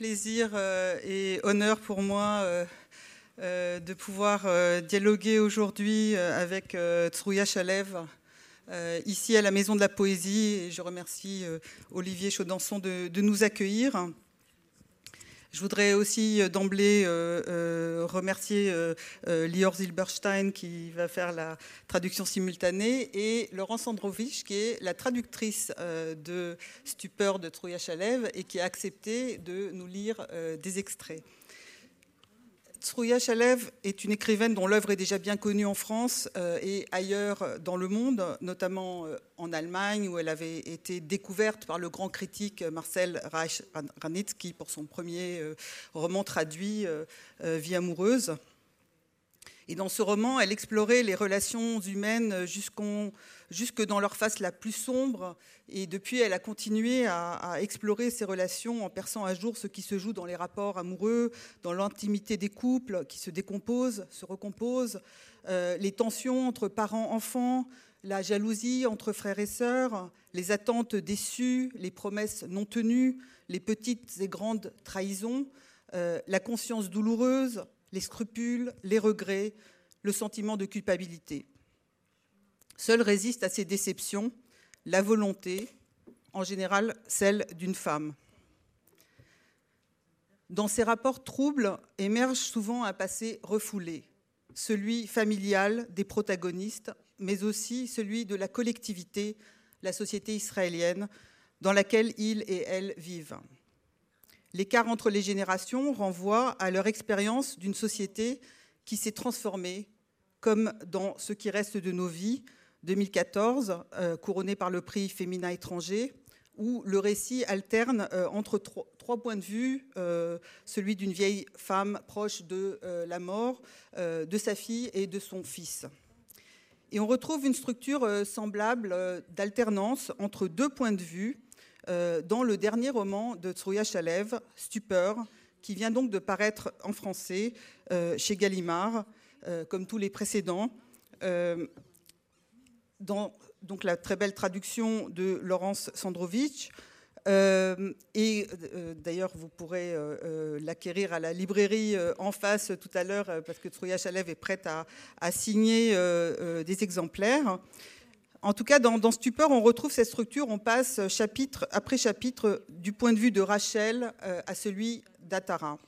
plaisir euh, et honneur pour moi euh, euh, de pouvoir dialoguer aujourd'hui avec Tsuya Chalev ici à la Maison de la Poésie. Et je remercie Olivier Chaudançon de nous accueillir. Je voudrais aussi d'emblée remercier Lior Zilberstein qui va faire la traduction simultanée et Laurence Androvich qui est la traductrice de Stupeur de Trouya Chalev et qui a accepté de nous lire des extraits. Trouya Chalev est une écrivaine dont l'œuvre est déjà bien connue en France et ailleurs dans le monde, notamment en Allemagne où elle avait été découverte par le grand critique Marcel Reich-Ranitzky pour son premier roman traduit Vie amoureuse. Et dans ce roman, elle explorait les relations humaines jusque dans leur face la plus sombre. Et depuis, elle a continué à, explorer ces relations en perçant à jour ce qui se joue dans les rapports amoureux, dans l'intimité des couples qui se décomposent, se recomposent, euh, les tensions entre parents-enfants, la jalousie entre frères et sœurs, les attentes déçues, les promesses non tenues, les petites et grandes trahisons, euh, la conscience douloureuse, les scrupules, les regrets, le sentiment de culpabilité. Seule résiste à ces déceptions la volonté, en général celle d'une femme. Dans ces rapports troubles émerge souvent un passé refoulé, celui familial des protagonistes, mais aussi celui de la collectivité, la société israélienne, dans laquelle ils et elles vivent. L'écart entre les générations renvoie à leur expérience d'une société qui s'est transformée, comme dans Ce qui reste de nos vies, 2014, euh, couronné par le prix Féminin étranger, où le récit alterne euh, entre trois, points de vue, euh, celui d'une vieille femme proche de la mort, de sa fille et de son fils. Et on retrouve une structure semblable d'alternance entre deux points de vue euh, dans le dernier roman de Tsuya Chalev, Stupeur, qui vient donc de paraître en français euh, chez Gallimard, euh, comme tous les précédents. Dans donc la très belle traduction de Laurence Sandrovitch. et d'ailleurs, vous pourrez l'acquérir à la librairie en face tout à l'heure, parce que Tsuya Chalev est prête à, signer des exemplaires. En tout cas, dans, Stupeur, on retrouve cette structure, on passe chapitre après chapitre du point de vue de Rachel euh, à celui d'Atara.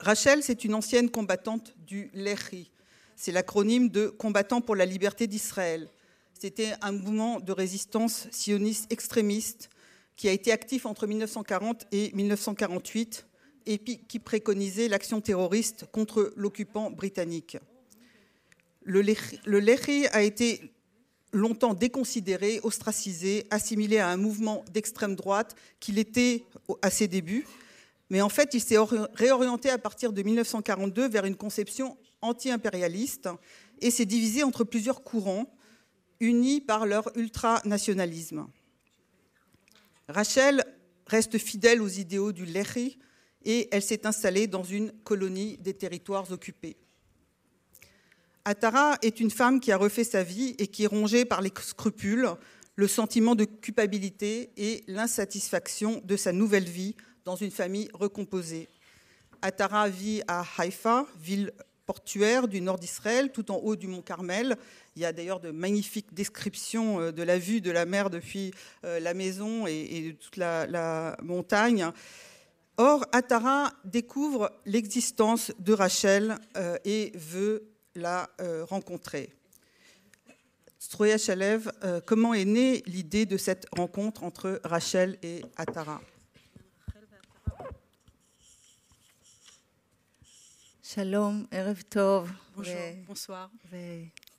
Rachel, c'est une ancienne combattante du Lehi. C'est l'acronyme de Combattant pour la liberté d'Israël. C'était un mouvement de résistance sioniste extrémiste qui a été actif entre 1940 et 1948 et qui préconisait l'action terroriste contre l'occupant britannique. Le Lehi a été longtemps déconsidéré, ostracisé, assimilé à un mouvement d'extrême droite qu'il était à ses débuts. Mais en fait, il s'est réorienté à partir de 1942 vers une conception anti-impérialiste et s'est divisé entre plusieurs courants unis par leur ultranationalisme. Rachel reste fidèle aux idéaux du Lehi et elle s'est installée dans une colonie des territoires occupés. Atara est une femme qui a refait sa vie et qui est rongée par les scrupules, le sentiment de culpabilité et l'insatisfaction de sa nouvelle vie dans une famille recomposée. Atara vit à Haïfa, ville portuaire du nord d'Israël, tout en haut du mont Carmel. Il y a d'ailleurs de magnifiques descriptions euh, de la vue de la mer depuis euh, la maison et de toute la, montagne. Or, Atara découvre l'existence de Rachel euh, et veut l'a rencontré. Stroya Chalev, comment est née l'idée de cette rencontre entre Rachel et Atara Shalom, erev tov. Bonjour, bonsoir.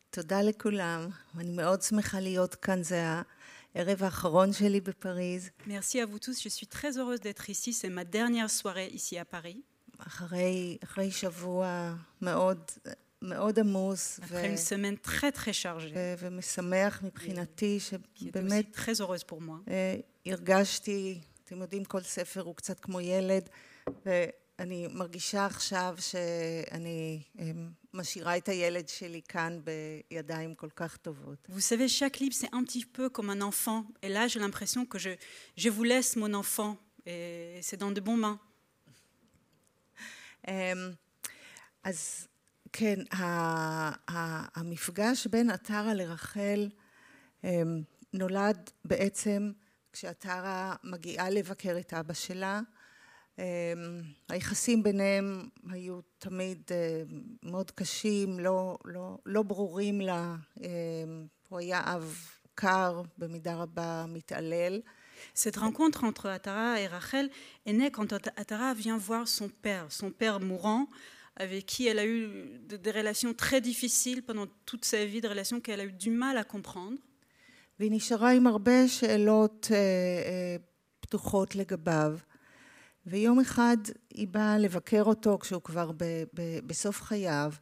ותודה לכולם. אני מאוד שמחה להיות כאן, זה הערב האחרון שלי בפריז. Merci à vous tous, je suis très heureuse d'être ici, c'est ma dernière soirée ici à Paris. אחרי, אחרי שבוע מאוד après une semaine très très chargée. qui est très heureuse pour moi. הרגשתי, אתם יודעים, כל ספר הוא קצת כמו ילד, ואני מרגישה עכשיו שאני משאירה את הילד שלי כאן בידיים כל כך טובות. Vous savez, chaque livre, c'est un petit peu comme un enfant. Et là, j'ai l'impression que je, je vous laisse mon enfant et c'est dans de bonnes mains. אמ, אז כן, המפגש בין עטרה לרחל אמ, נולד בעצם כשעטרה מגיעה לבקר את אבא שלה. אמ, היחסים ביניהם היו תמיד אה, מאוד קשים, לא, לא, לא ברורים לה. אמ, הוא היה אב קר, במידה raba מתעלל. Cette rencontre entre Atara et Rachel est née quand Atara vient voir son père, son père mourant, avec qui elle a eu de- des relations très difficiles pendant toute sa vie, des relations qu'elle a eu du mal à comprendre. והיא נשארה עם הרבה שאלות אה, אה, פתוחות לגביו. ויום אחד היא באה לבקר אותו כשהוא כבר ב, ב, בסוף חייו,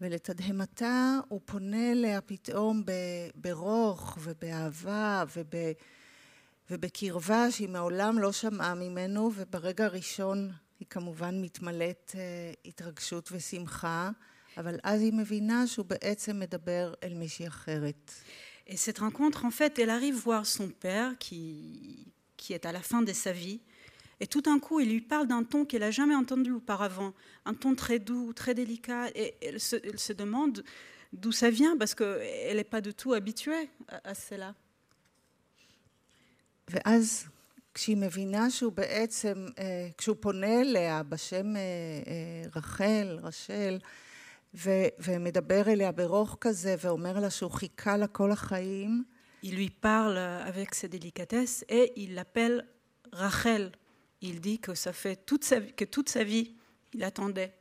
ולתדהמתה הוא פונה אליה פתאום ב, ברוך ובאהבה וב, ובקרבה שהיא מעולם לא שמעה ממנו, וברגע הראשון היא כמובן מתמלאת אה, התרגשות ושמחה, אבל אז היא מבינה שהוא בעצם מדבר אל מישהי אחרת. Et cette rencontre, en fait, elle arrive voir son père qui, qui est à la fin de sa vie. Et tout d'un coup, il lui parle d'un ton qu'elle n'a jamais entendu auparavant, un ton très doux, très délicat. Et elle se, elle se demande d'où ça vient parce qu'elle n'est pas du tout habituée à, à cela. ואז כשהיא מבינה שהוא בעצם, אה, כשהוא פונה אליה בשם אה, אה, רחל, רשל, ו- ומדבר אליה ברוך כזה ואומר לה שהוא חיכה לה כל החיים, Il lui parle avec ses délicatesses et il l'appelle Rachel. Il dit que ça fait toute sa, vie- que toute sa vie, il attendait.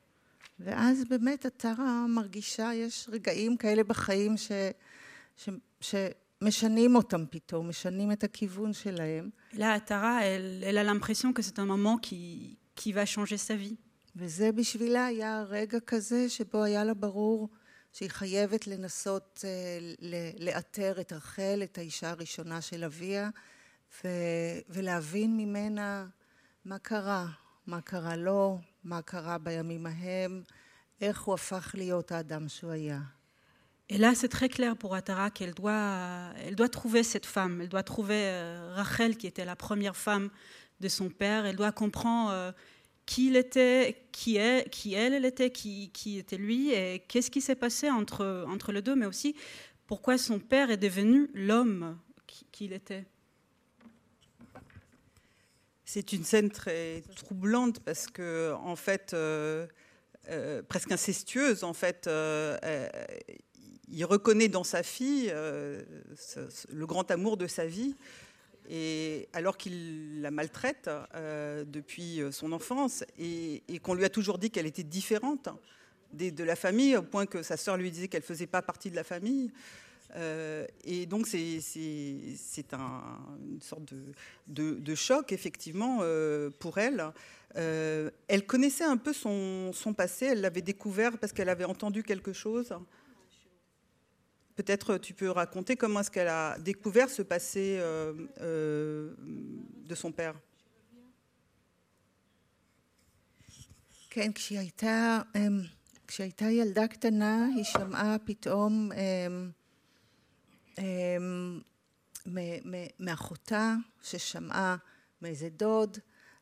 ואז באמת עטרה מרגישה, יש רגעים כאלה בחיים ש, ש, שמשנים אותם פתאום, משנים את הכיוון שלהם. Là, Tara, elle, elle a l'impression que c'est un moment qui, qui va changer sa vie. וזה בשבילה היה רגע כזה שבו היה לה ברור שהיא חייבת לנסות אה, לאתר את רחל, את האישה הראשונה של אביה, ו- ולהבין ממנה מה קרה, מה קרה לו, מה קרה בימים ההם, איך הוא הפך להיות האדם שהוא היה. Et là, c'est très clair pour Atara qu'elle doit, elle doit trouver cette femme. Elle doit trouver euh, Rachel, qui était la première femme de son père. Elle doit comprendre euh, qui il était, qui, est, qui elle, elle était, qui, qui était lui, et qu'est-ce qui s'est passé entre, entre les deux, mais aussi pourquoi son père est devenu l'homme qui- qu'il était. C'est une scène très troublante parce que, en fait, euh, euh, presque incestueuse, en fait, euh, il reconnaît dans sa fille le grand amour de sa vie, et alors qu'il la maltraite depuis son enfance et, qu'on lui a toujours dit qu'elle était différente des- de la famille, au point que sa sœur lui disait qu'elle faisait pas partie de la famille. Euh, et donc c'est c'est- c'est un- une sorte de, de- de choc effectivement euh, pour elle. Euh, elle connaissait un peu son, son passé, elle l'avait découvert parce qu'elle avait entendu quelque chose. Peut-être tu peux raconter comment est-ce qu'elle a découvert ce passé euh, euh, de son père. כן, כשהיא הייתה, אמ, כשהייתה ילדה קטנה, היא שמעה פתאום אמ, אמ, מ- מ- מאחותה, ששמעה מאיזה דוד.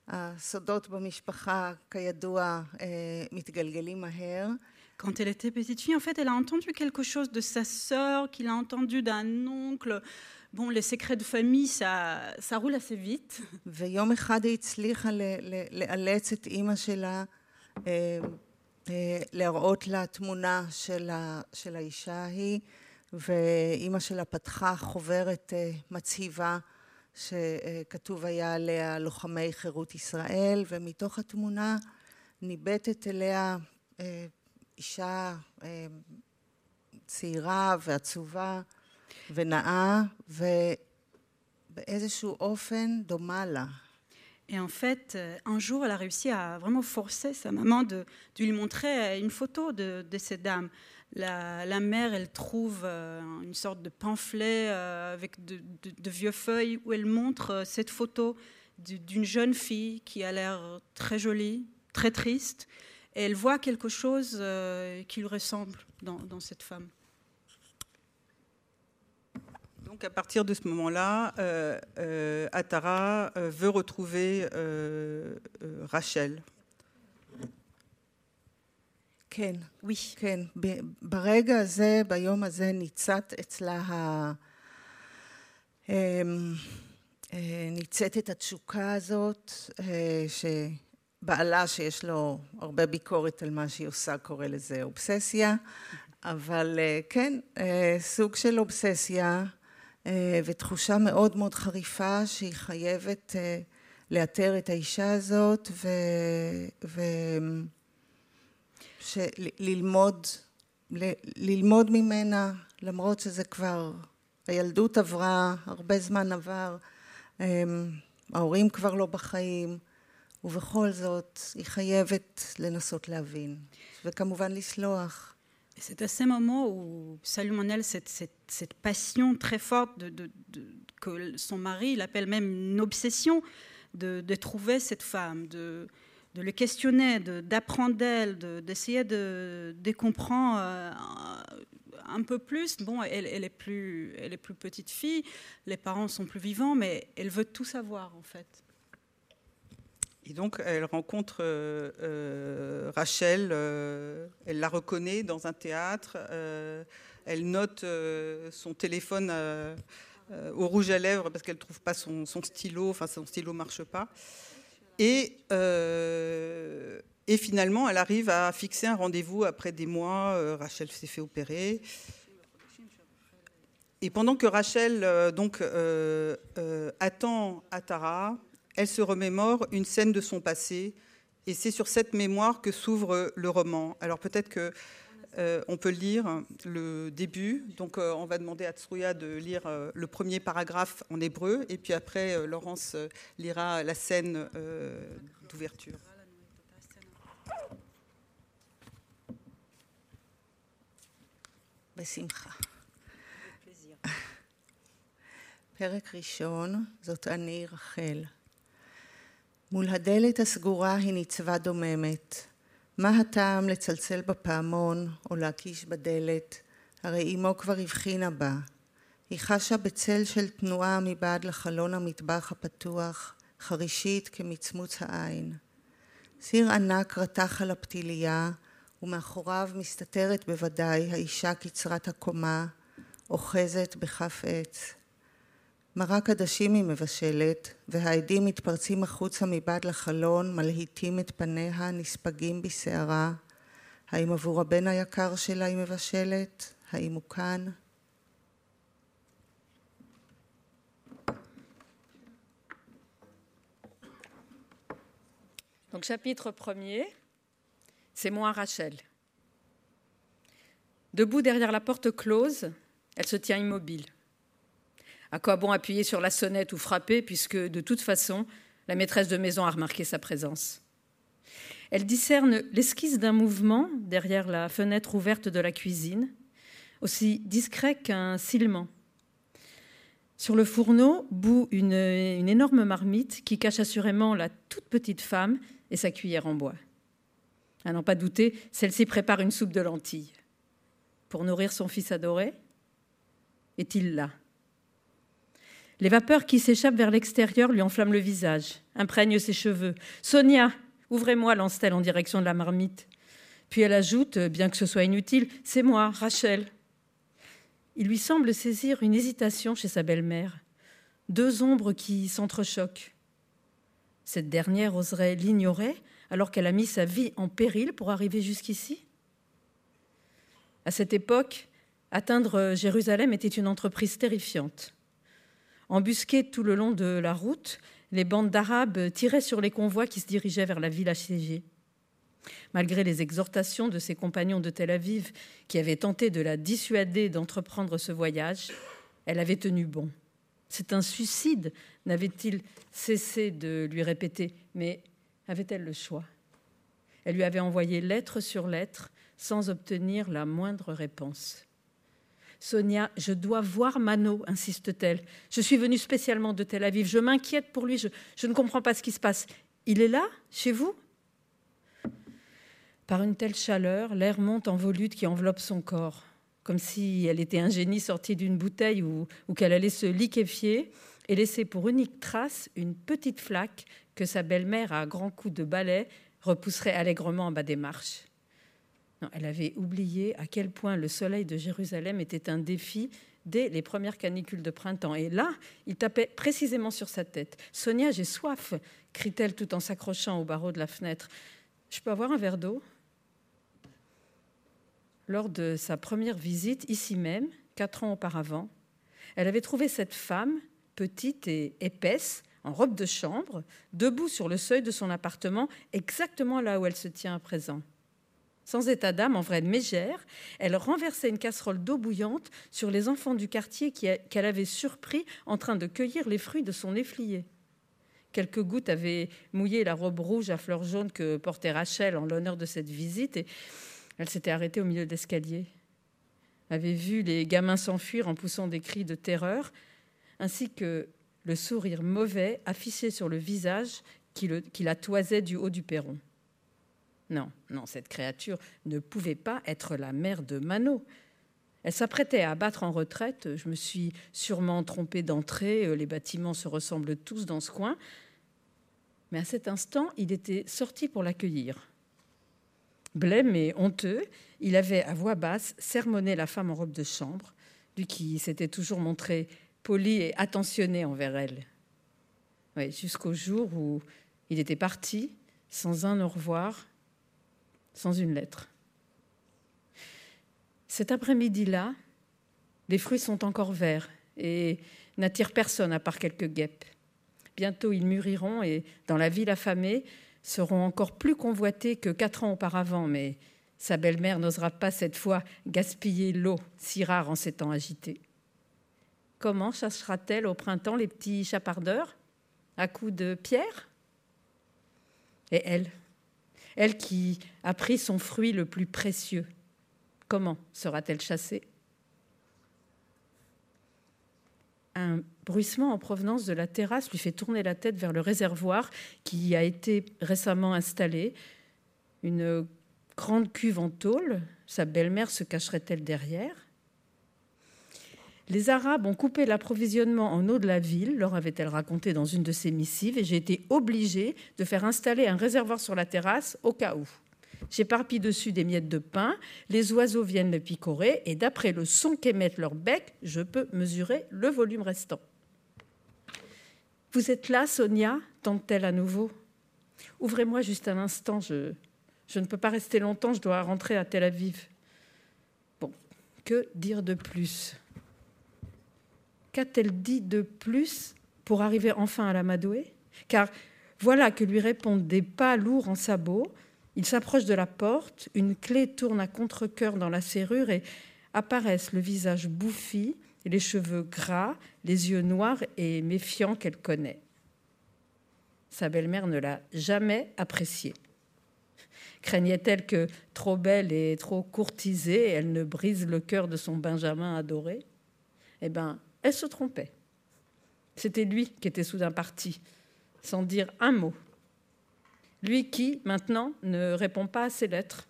הסודות במשפחה, כידוע, אה, מתגלגלים מהר. Quand elle était petite fille, en fait, elle a entendu quelque chose de sa sœur, qu'il a entendu d'un oncle. Bon, les secrets de famille, ça, ça roule assez vite. ויום אחד היא הצליחה לאלץ את אימא שלה אה, אה, להראות לה תמונה של האישה ההיא, ואימא שלה פתחה חוברת אה, מצהיבה שכתוב היה עליה לוחמי חירות ישראל, ומתוך התמונה ניבטת אליה אה, אישה אה, צעירה ועצובה ונאה, ובאיזשהו אופן דומה לה. Et en fait, euh, un jour, elle a réussi à vraiment forcer sa maman de, lui montrer une photo de, de cette dame. La, mère, elle trouve euh, une sorte de pamphlet euh, avec de, de- vieux feuilles où elle montre euh, cette photo du- d'une jeune fille qui a l'air très jolie, très triste. Et elle voit quelque chose euh, qui lui ressemble dans cette femme. Donc à partir de ce moment-là, euh, euh, Atara euh, veut retrouver Rachel. כן. Oui. כן. ברגע הזה, ביום הזה, ניצת אצלה ה... ניצת את התשוקה הזאת, שבעלה שיש לו הרבה ביקורת על מה שהיא עושה קורא לזה אובססיה, אבל כן, סוג של אובססיה ותחושה מאוד מאוד חריפה שהיא חייבת לאתר את האישה הזאת ו... ו... ללמוד, ללמוד ממנה, למרות שזה כבר, הילדות עברה, הרבה זמן עבר, ההורים כבר לא בחיים, ובכל זאת היא חייבת לנסות להבין, וכמובן לסלוח. C'est à ces moments où Salomon cette, cette, cette, passion très forte que son mari, il appelle même une obsession, de, trouver cette femme, de, le questionner, d'apprendre d'elle, d'essayer de, comprendre euh, un peu plus. Bon, elle, elle, est plus, elle est plus petite fille, les parents sont plus vivants, mais elle veut tout savoir en fait. Et donc, elle rencontre euh, euh, Rachel, euh, elle la reconnaît dans un théâtre, elle note son téléphone au rouge à lèvres parce qu'elle ne trouve pas son, stylo, enfin son stylo ne marche pas. Et, et, finalement, elle arrive à fixer un rendez-vous après des mois. Rachel s'est fait opérer. Et pendant que Rachel donc, attend Atara, elle se remémore une scène de son passé. Et c'est sur cette mémoire que s'ouvre le roman. Alors peut-être que euh, on peut lire le début. Donc, euh, on va demander à Tsuya de lire euh, le premier paragraphe en hébreu, et puis après, Laurence lira la scène d'ouverture. בשמחה. פרק ראשון, זאת אני רחל. מול הדלת הסגורה היא ניצבה דוממת. מה הטעם לצלצל בפעמון או להקיש בדלת? הרי אמו כבר הבחינה בה. היא חשה בצל של תנועה מבעד לחלון המטבח הפתוח, חרישית כמצמוץ העין. סיר ענק רתח על הפתיליה, ומאחוריו מסתתרת בוודאי האישה קצרת הקומה, אוחזת בכף עץ. מרק עדשים היא מבשלת, והעדים מתפרצים החוצה מבעד לחלון, מלהיטים את פניה, נספגים בסערה. האם עבור הבן היקר שלה היא מבשלת? האם הוא כאן? Donc chapitre premier, c'est moi Rachel. Debout derrière la porte close, elle se tient immobile. À quoi bon appuyer sur la sonnette ou frapper, puisque de toute façon, la maîtresse de maison a remarqué sa présence. Elle discerne l'esquisse d'un mouvement derrière la fenêtre ouverte de la cuisine, aussi discret qu'un silement. Sur le fourneau bout une, une, énorme marmite qui cache assurément la toute petite femme et sa cuillère en bois. À n'en pas douter, celle-ci prépare une soupe de lentilles. Pour nourrir son fils adoré Est-il là? Les vapeurs qui s'échappent vers l'extérieur lui enflamment le visage, imprègnent ses cheveux. Sonia, ouvrez-moi, lance-t-elle en direction de la marmite. Puis elle ajoute, bien que ce soit inutile, c'est moi, Rachel. Il lui semble saisir une hésitation chez sa belle-mère, deux ombres qui s'entrechoquent. Cette dernière oserait l'ignorer alors qu'elle a mis sa vie en péril pour arriver jusqu'ici À cette époque, atteindre Jérusalem était une entreprise terrifiante. Embusqués tout le long de la route, les bandes d'Arabes tiraient sur les convois qui se dirigeaient vers la ville assiégée. Malgré les exhortations de ses compagnons de Tel Aviv, qui avaient tenté de la dissuader d'entreprendre ce voyage, elle avait tenu bon. C'est un suicide, n'avait-il cessé de lui répéter, mais avait-elle le choix? Elle lui avait envoyé lettre sur lettre sans obtenir la moindre réponse. Sonia, je dois voir Mano, insiste-t-elle. Je suis venue spécialement de Tel Aviv. Je m'inquiète pour lui. Je, ne comprends pas ce qui se passe. Il est là, chez vous? Par une telle chaleur, l'air monte en volute qui enveloppe son corps. comme si elle était un génie sorti d'une bouteille ou, ou qu'elle allait se liquéfier et laisser pour unique trace une petite flaque que sa belle-mère, à grands coups de balai, repousserait allègrement en bas des marches. Elle avait oublié à quel point le soleil de Jérusalem était un défi dès les premières canicules de printemps. Et là, il tapait précisément sur sa tête. Sonia, j'ai soif, crie-t-elle tout en s'accrochant au barreau de la fenêtre. Je peux avoir un verre d'eau? Lors de sa première visite, ici même, quatre ans auparavant, elle avait trouvé cette femme, petite et épaisse, en robe de chambre, debout sur le seuil de son appartement, exactement là où elle se tient à présent. Sans état d'âme, en vraie mégère, elle renversait une casserole d'eau bouillante sur les enfants du quartier qu'elle avait surpris en train de cueillir les fruits de son efflié. Quelques gouttes avaient mouillé la robe rouge à fleurs jaunes que portait Rachel en l'honneur de cette visite et elle s'était arrêtée au milieu de l'escalier. avait vu les gamins s'enfuir en poussant des cris de terreur, ainsi que le sourire mauvais affiché sur le visage qui la toisait du haut du perron. Non, non, cette créature ne pouvait pas être la mère de Mano. Elle s'apprêtait à battre en retraite. Je me suis sûrement trompée d'entrée. Euh, les bâtiments se ressemblent tous dans ce coin. Mais à cet instant, il était sorti pour l'accueillir. Blême et honteux, il avait à voix basse sermonné la femme en robe de chambre, lui qui s'était toujours montré poli et attentionné envers elle. Jusqu'au jour où il était parti, sans un au revoir, sans une lettre. Cet après-midi-là, les fruits sont encore verts et n'attirent personne à part quelques guêpes. Bientôt ils mûriront et, dans la ville affamée, seront encore plus convoités que quatre ans auparavant, mais sa belle-mère n'osera pas cette fois gaspiller l'eau si rare en ces temps agités. Comment chassera-t-elle au printemps les petits chapardeurs À coups de pierre? Et elle? Elle qui a pris son fruit le plus précieux, comment sera-t-elle chassée? Un bruissement en provenance de la terrasse lui fait tourner la tête vers le réservoir qui a été récemment installé. Une grande cuve en tôle, sa belle-mère se cacherait-elle derrière? Les Arabes ont coupé l'approvisionnement en eau de la ville, leur avait-elle raconté dans une de ses missives, et j'ai été obligée de faire installer un réservoir sur la terrasse au cas où. J'éparpille dessus des miettes de pain, les oiseaux viennent le picorer, et d'après le son qu'émettent leurs becs, je peux mesurer le volume restant. Vous êtes là, Sonia tente-t-elle à nouveau. Ouvrez-moi juste un instant, je, je ne peux pas rester longtemps, je dois rentrer à Tel Aviv. Bon, que dire de plus? Qu'a-t-elle dit de plus pour arriver enfin à la Madoué Car voilà que lui répondent des pas lourds en sabots. Il s'approche de la porte, une clé tourne à contre-coeur dans la serrure et apparaissent le visage bouffi, les cheveux gras, les yeux noirs et méfiants qu'elle connaît. Sa belle-mère ne l'a jamais appréciée. Craignait-elle que, trop belle et trop courtisée, elle ne brise le cœur de son Benjamin adoré? Eh bien, elle se trompait. C'était lui qui était soudain parti, sans dire un mot. Lui qui, maintenant, ne répond pas à ses lettres.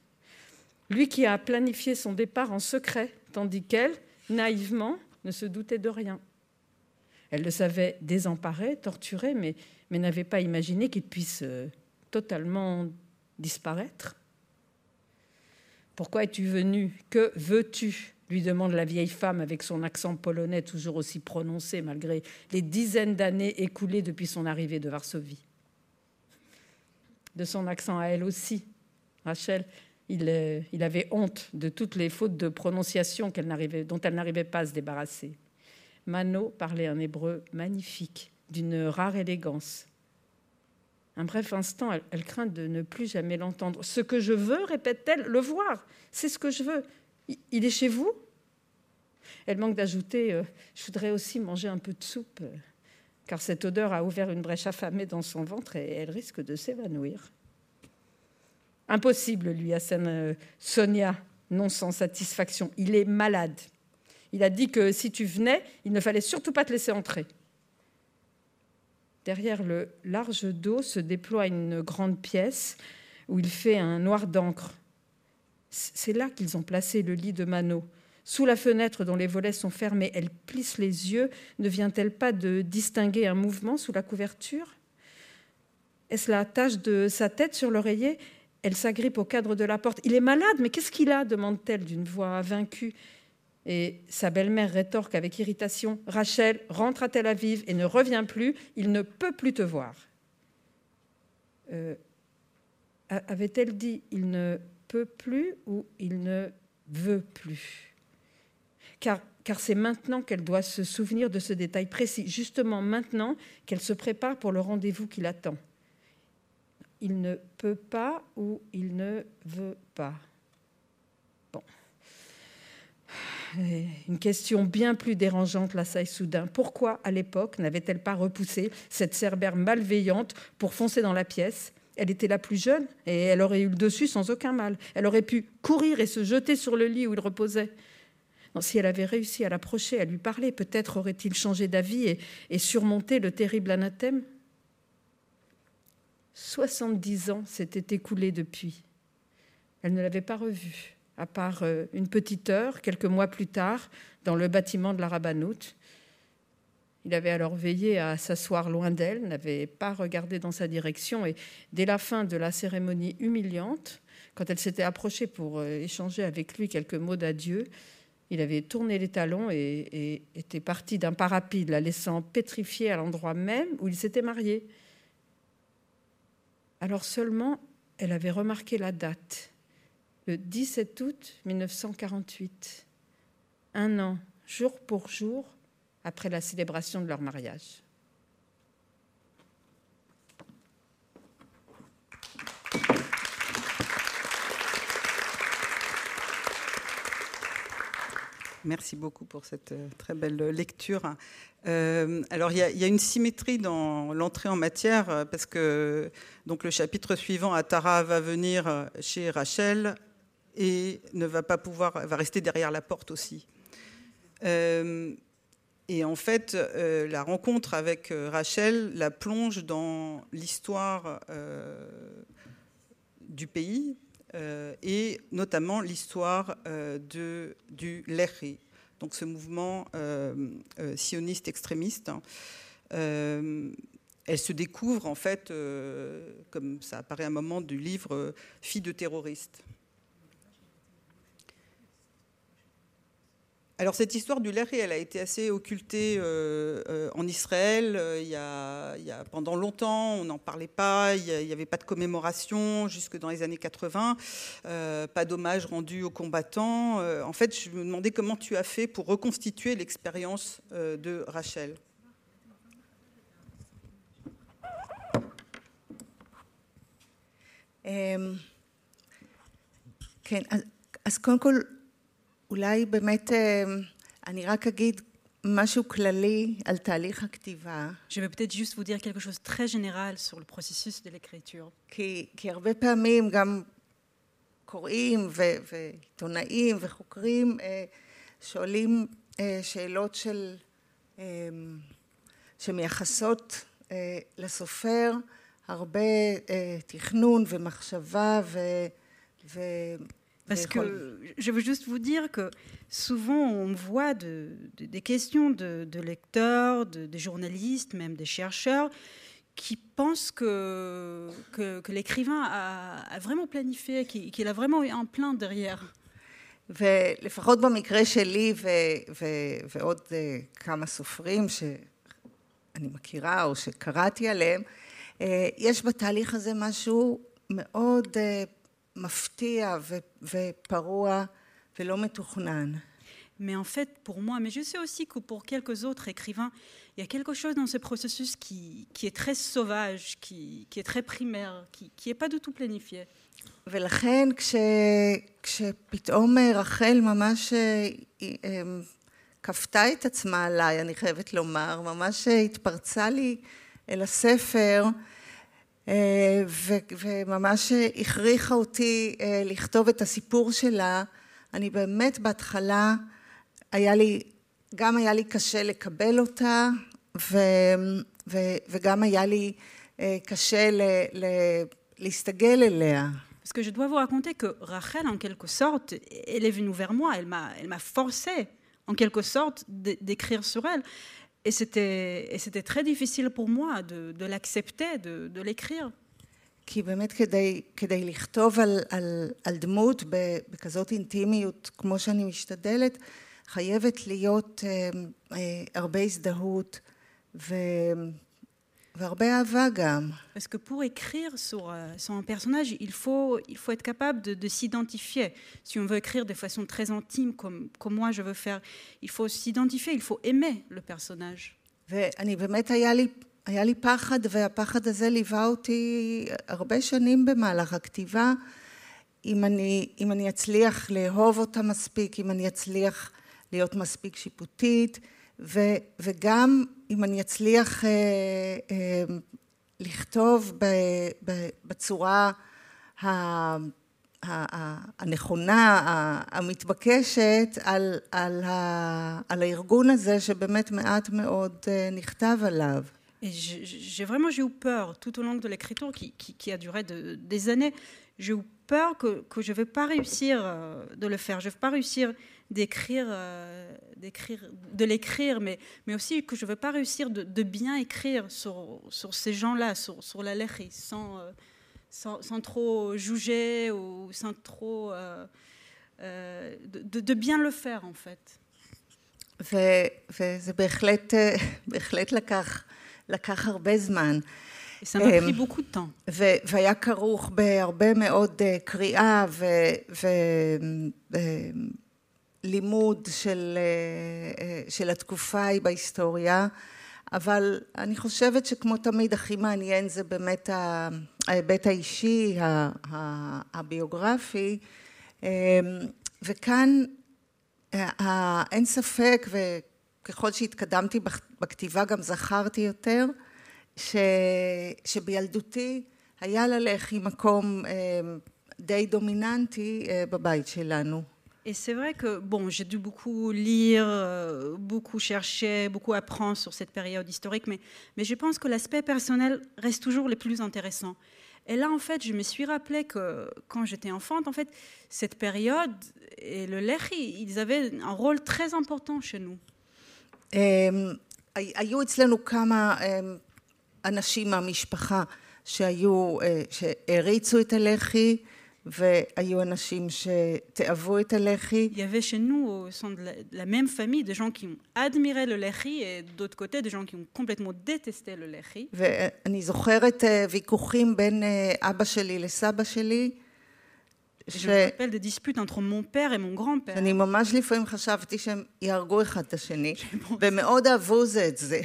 Lui qui a planifié son départ en secret, tandis qu'elle, naïvement, ne se doutait de rien. Elle le savait désemparé, torturé, mais, n'avait pas imaginé qu'il puisse euh, totalement disparaître. Pourquoi es-tu venu Que veux-tu? Lui demande la vieille femme avec son accent polonais toujours aussi prononcé malgré les dizaines d'années écoulées depuis son arrivée de Varsovie. De son accent à elle aussi, Rachel, il, euh, avait honte de toutes les fautes de prononciation dont elle n'arrivait pas à se débarrasser. Mano parlait un hébreu magnifique, d'une rare élégance. Un bref instant, elle, elle craint de ne plus jamais l'entendre. Ce que je veux, répète-t-elle, le voir, c'est ce que je veux. Il est chez vous? Elle manque d'ajouter euh, Je voudrais aussi manger un peu de soupe, euh, car cette odeur a ouvert une brèche affamée dans son ventre et elle risque de s'évanouir. Impossible, lui assène euh, Sonia, non sans satisfaction. Il est malade. Il a dit que si tu venais, il ne fallait surtout pas te laisser entrer. Derrière le large dos se déploie une grande pièce où il fait un noir d'encre c'est là qu'ils ont placé le lit de Mano, Sous la fenêtre dont les volets sont fermés, elle plisse les yeux. Ne vient-elle pas de distinguer un mouvement sous la couverture? Est-ce la tache de sa tête sur l'oreiller? Elle s'agrippe au cadre de la porte. Il est malade, mais qu'est-ce qu'il a? demande-t-elle d'une voix vaincue. Et sa belle-mère rétorque avec irritation Rachel, rentre à Tel Aviv et ne revient plus, il ne peut plus te voir. Euh, avait-elle dit il ne peut plus ou il ne veut plus Car, car c'est maintenant qu'elle doit se souvenir de ce détail précis, justement maintenant qu'elle se prépare pour le rendez-vous qui l'attend. Il ne peut pas ou il ne veut pas. Bon. Une question bien plus dérangeante l'assaille soudain. Pourquoi, à l'époque, n'avait-elle pas repoussé cette cerbère malveillante pour foncer dans la pièce Elle était la plus jeune et elle aurait eu le dessus sans aucun mal. Elle aurait pu courir et se jeter sur le lit où il reposait. si elle avait réussi à l'approcher, à lui parler, peut-être aurait-il changé d'avis et, surmonté le terrible anathème. 70 ans s'étaient écoulés depuis. Elle ne l'avait pas revu à part euh, une petite heure, quelques mois plus tard, dans le bâtiment de la Rabbanout. Il avait alors veillé à s'asseoir loin d'elle, n'avait pas regardé dans sa direction, et dès la fin de la cérémonie humiliante, quand elle s'était approchée pour euh, échanger avec lui quelques mots d'adieu, il avait tourné les talons et, était parti d'un pas rapide, la laissant pétrifiée à l'endroit même où il s'était marié. Alors seulement, elle avait remarqué la date le 17 août 1948, un an, jour pour jour, après la célébration de leur mariage. Merci beaucoup pour cette euh, très belle lecture. Euh, alors, il y, a une symétrie dans l'entrée en matière, euh, parce que donc, le chapitre suivant, Atara va venir chez Rachel, et ne va pas pouvoir, va rester derrière la porte aussi. Euh, et en fait, euh, la rencontre avec euh, Rachel la plonge dans l'histoire du pays et notamment l'histoire du Lehi, donc ce mouvement sioniste extrémiste. elle se découvre en fait, comme ça apparaît à un moment du livre, fille de terroriste. Alors cette histoire du Leri, elle a été assez occultée euh, euh, en Israël. Euh, il y, a, pendant longtemps, on n'en parlait pas. Il n'y avait pas de commémoration jusque dans les années 80. pas d'hommage rendu aux combattants. en fait, je me demandais comment tu as fait pour reconstituer l'expérience de Rachel. אולי באמת אני רק אגיד משהו כללי על תהליך הכתיבה. Je vais peut-être juste vous dire quelque chose très général sur le processus de l'écriture. כי, כי הרבה פעמים גם קוראים ו, ועיתונאים וחוקרים שואלים שאלות של, שמייחסות לסופר הרבה תכנון ומחשבה ו... ו Parce que je veux juste vous dire que souvent on voit de, de, des questions de, de lecteurs, de, de, journalistes, même des chercheurs, qui pensent que, que, que l'écrivain a, a, vraiment planifié, qu'il a vraiment eu un plan derrière. ולפחות במקרה שלי ו, ו, ועוד כמה סופרים שאני מכירה או שקראתי עליהם, יש בתהליך הזה משהו מאוד מפתיע ופרוע ולא מתוכנן. Mais en fait, pour moi, mais je sais aussi que pour quelques autres écrivains, il y a quelque chose dans ce processus qui, qui est très sauvage, qui, qui est très primaire, qui n'est pas du tout planifié. ולכן כש, כשפתאום רחל ממש כפתה את עצמה עליי, אני חייבת לומר, ממש התפרצה לי אל הספר, וממש הכריחה אותי לכתוב את הסיפור שלה. אני באמת בהתחלה, היה לי, גם היה לי קשה לקבל אותה, ו, ו, וגם היה לי קשה ל, ל, להסתגל אליה. Parce que je dois vous raconter que Rachel, en quelque sorte, elle est venue vers moi, elle m'a forcé, en quelque sorte, d'écrire sur elle. Et c'était, très difficile pour moi de, de l'accepter, de, de l'écrire. כי באמת כדי, כדי לכתוב על, על, על דמות בכזאת אינטימיות כמו שאני משתדלת, חייבת להיות אה, אה, הרבה הזדהות ו... Parce que pour écrire sur, euh, sur, un personnage, il faut, il faut être capable de, de s'identifier. Si on veut écrire de façon très intime, comme, comme moi je veux faire, il faut s'identifier, il faut aimer le personnage. ואני באמת היה לי, היה לי פחד, והפחד הזה ליווה אותי הרבה שנים במהלך הכתיבה. אם אני, אם אני אצליח לאהוב אותה מספיק, אם אני אצליח להיות מספיק שיפוטית, ו, וגם אם אני אצליח לכתוב בצורה הנכונה, המתבקשת, על, על, על הארגון הזה שבאמת מעט מאוד נכתב עליו. J'ai vraiment eu peur tout au long de l'écriture qui, qui, qui, a duré de, des années. J'ai eu peur que, que je ne vais pas réussir de le faire. Je ne vais pas réussir d'écrire, euh, d'écrire, de l'écrire, mais, mais aussi que je ne veux pas réussir de, de, bien écrire sur, sur ces gens-là, sur, sur la lechi, sans, euh, sans, sans, trop juger ou sans trop... Euh, de, de, bien le faire, en fait. וזה בהחלט, בהחלט לקח, לקח הרבה זמן. Ça m'a pris beaucoup de temps. והיה כרוך בהרבה מאוד קריאה ו... ו לימוד של, של התקופה ההיא בהיסטוריה, אבל אני חושבת שכמו תמיד הכי מעניין זה באמת ההיבט האישי, הביוגרפי, וכאן אין ספק, וככל שהתקדמתי בכתיבה גם זכרתי יותר, ש, שבילדותי היה ללכי מקום די דומיננטי בבית שלנו. Et c'est vrai que bon, j'ai dû beaucoup lire, euh, beaucoup chercher, beaucoup apprendre sur cette période historique, mais, mais je pense que l'aspect personnel reste toujours le plus intéressant. Et là, en fait, je me suis rappelé que quand j'étais enfante, en fait, cette période et le lehi, ils avaient un rôle très important chez nous. היו אצלנו כמה אנשים מהמשפחה שהיו, שהריצו את הלח"י והיו אנשים שתאהבו את הלח"י. Il y avait chez nous, au sein de la, la même famille, des gens qui ont admiré le lehi et d'autre côté, des gens qui ont complètement détesté le lehi. ואני זוכרת ויכוחים בין אבא שלי לסבא שלי. Je me rappelle des disputes entre mon père et mon grand-père. אני ממש לפעמים חשבתי שהם יהרגו אחד את השני, ומאוד אהבו זה את זה.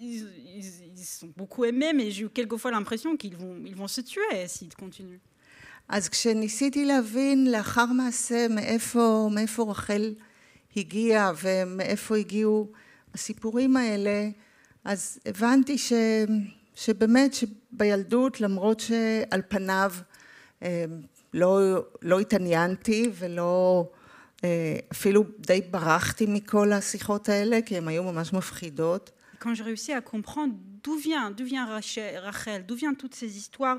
Ils sont beaucoup aimés, mais j'ai eu quelquefois l'impression qu'ils vont, ils vont se tuer s'ils continuent. אז כשניסיתי להבין לאחר מעשה מאיפה, מאיפה רחל הגיעה ומאיפה הגיעו הסיפורים האלה, אז הבנתי ש, שבאמת שבילדות, למרות שעל פניו לא, לא התעניינתי ולא, אפילו די ברחתי מכל השיחות האלה, כי הן היו ממש מפחידות. Quand j'ai réussi à comprendre d'où vient, d'où vient Rachel, d'où histoires,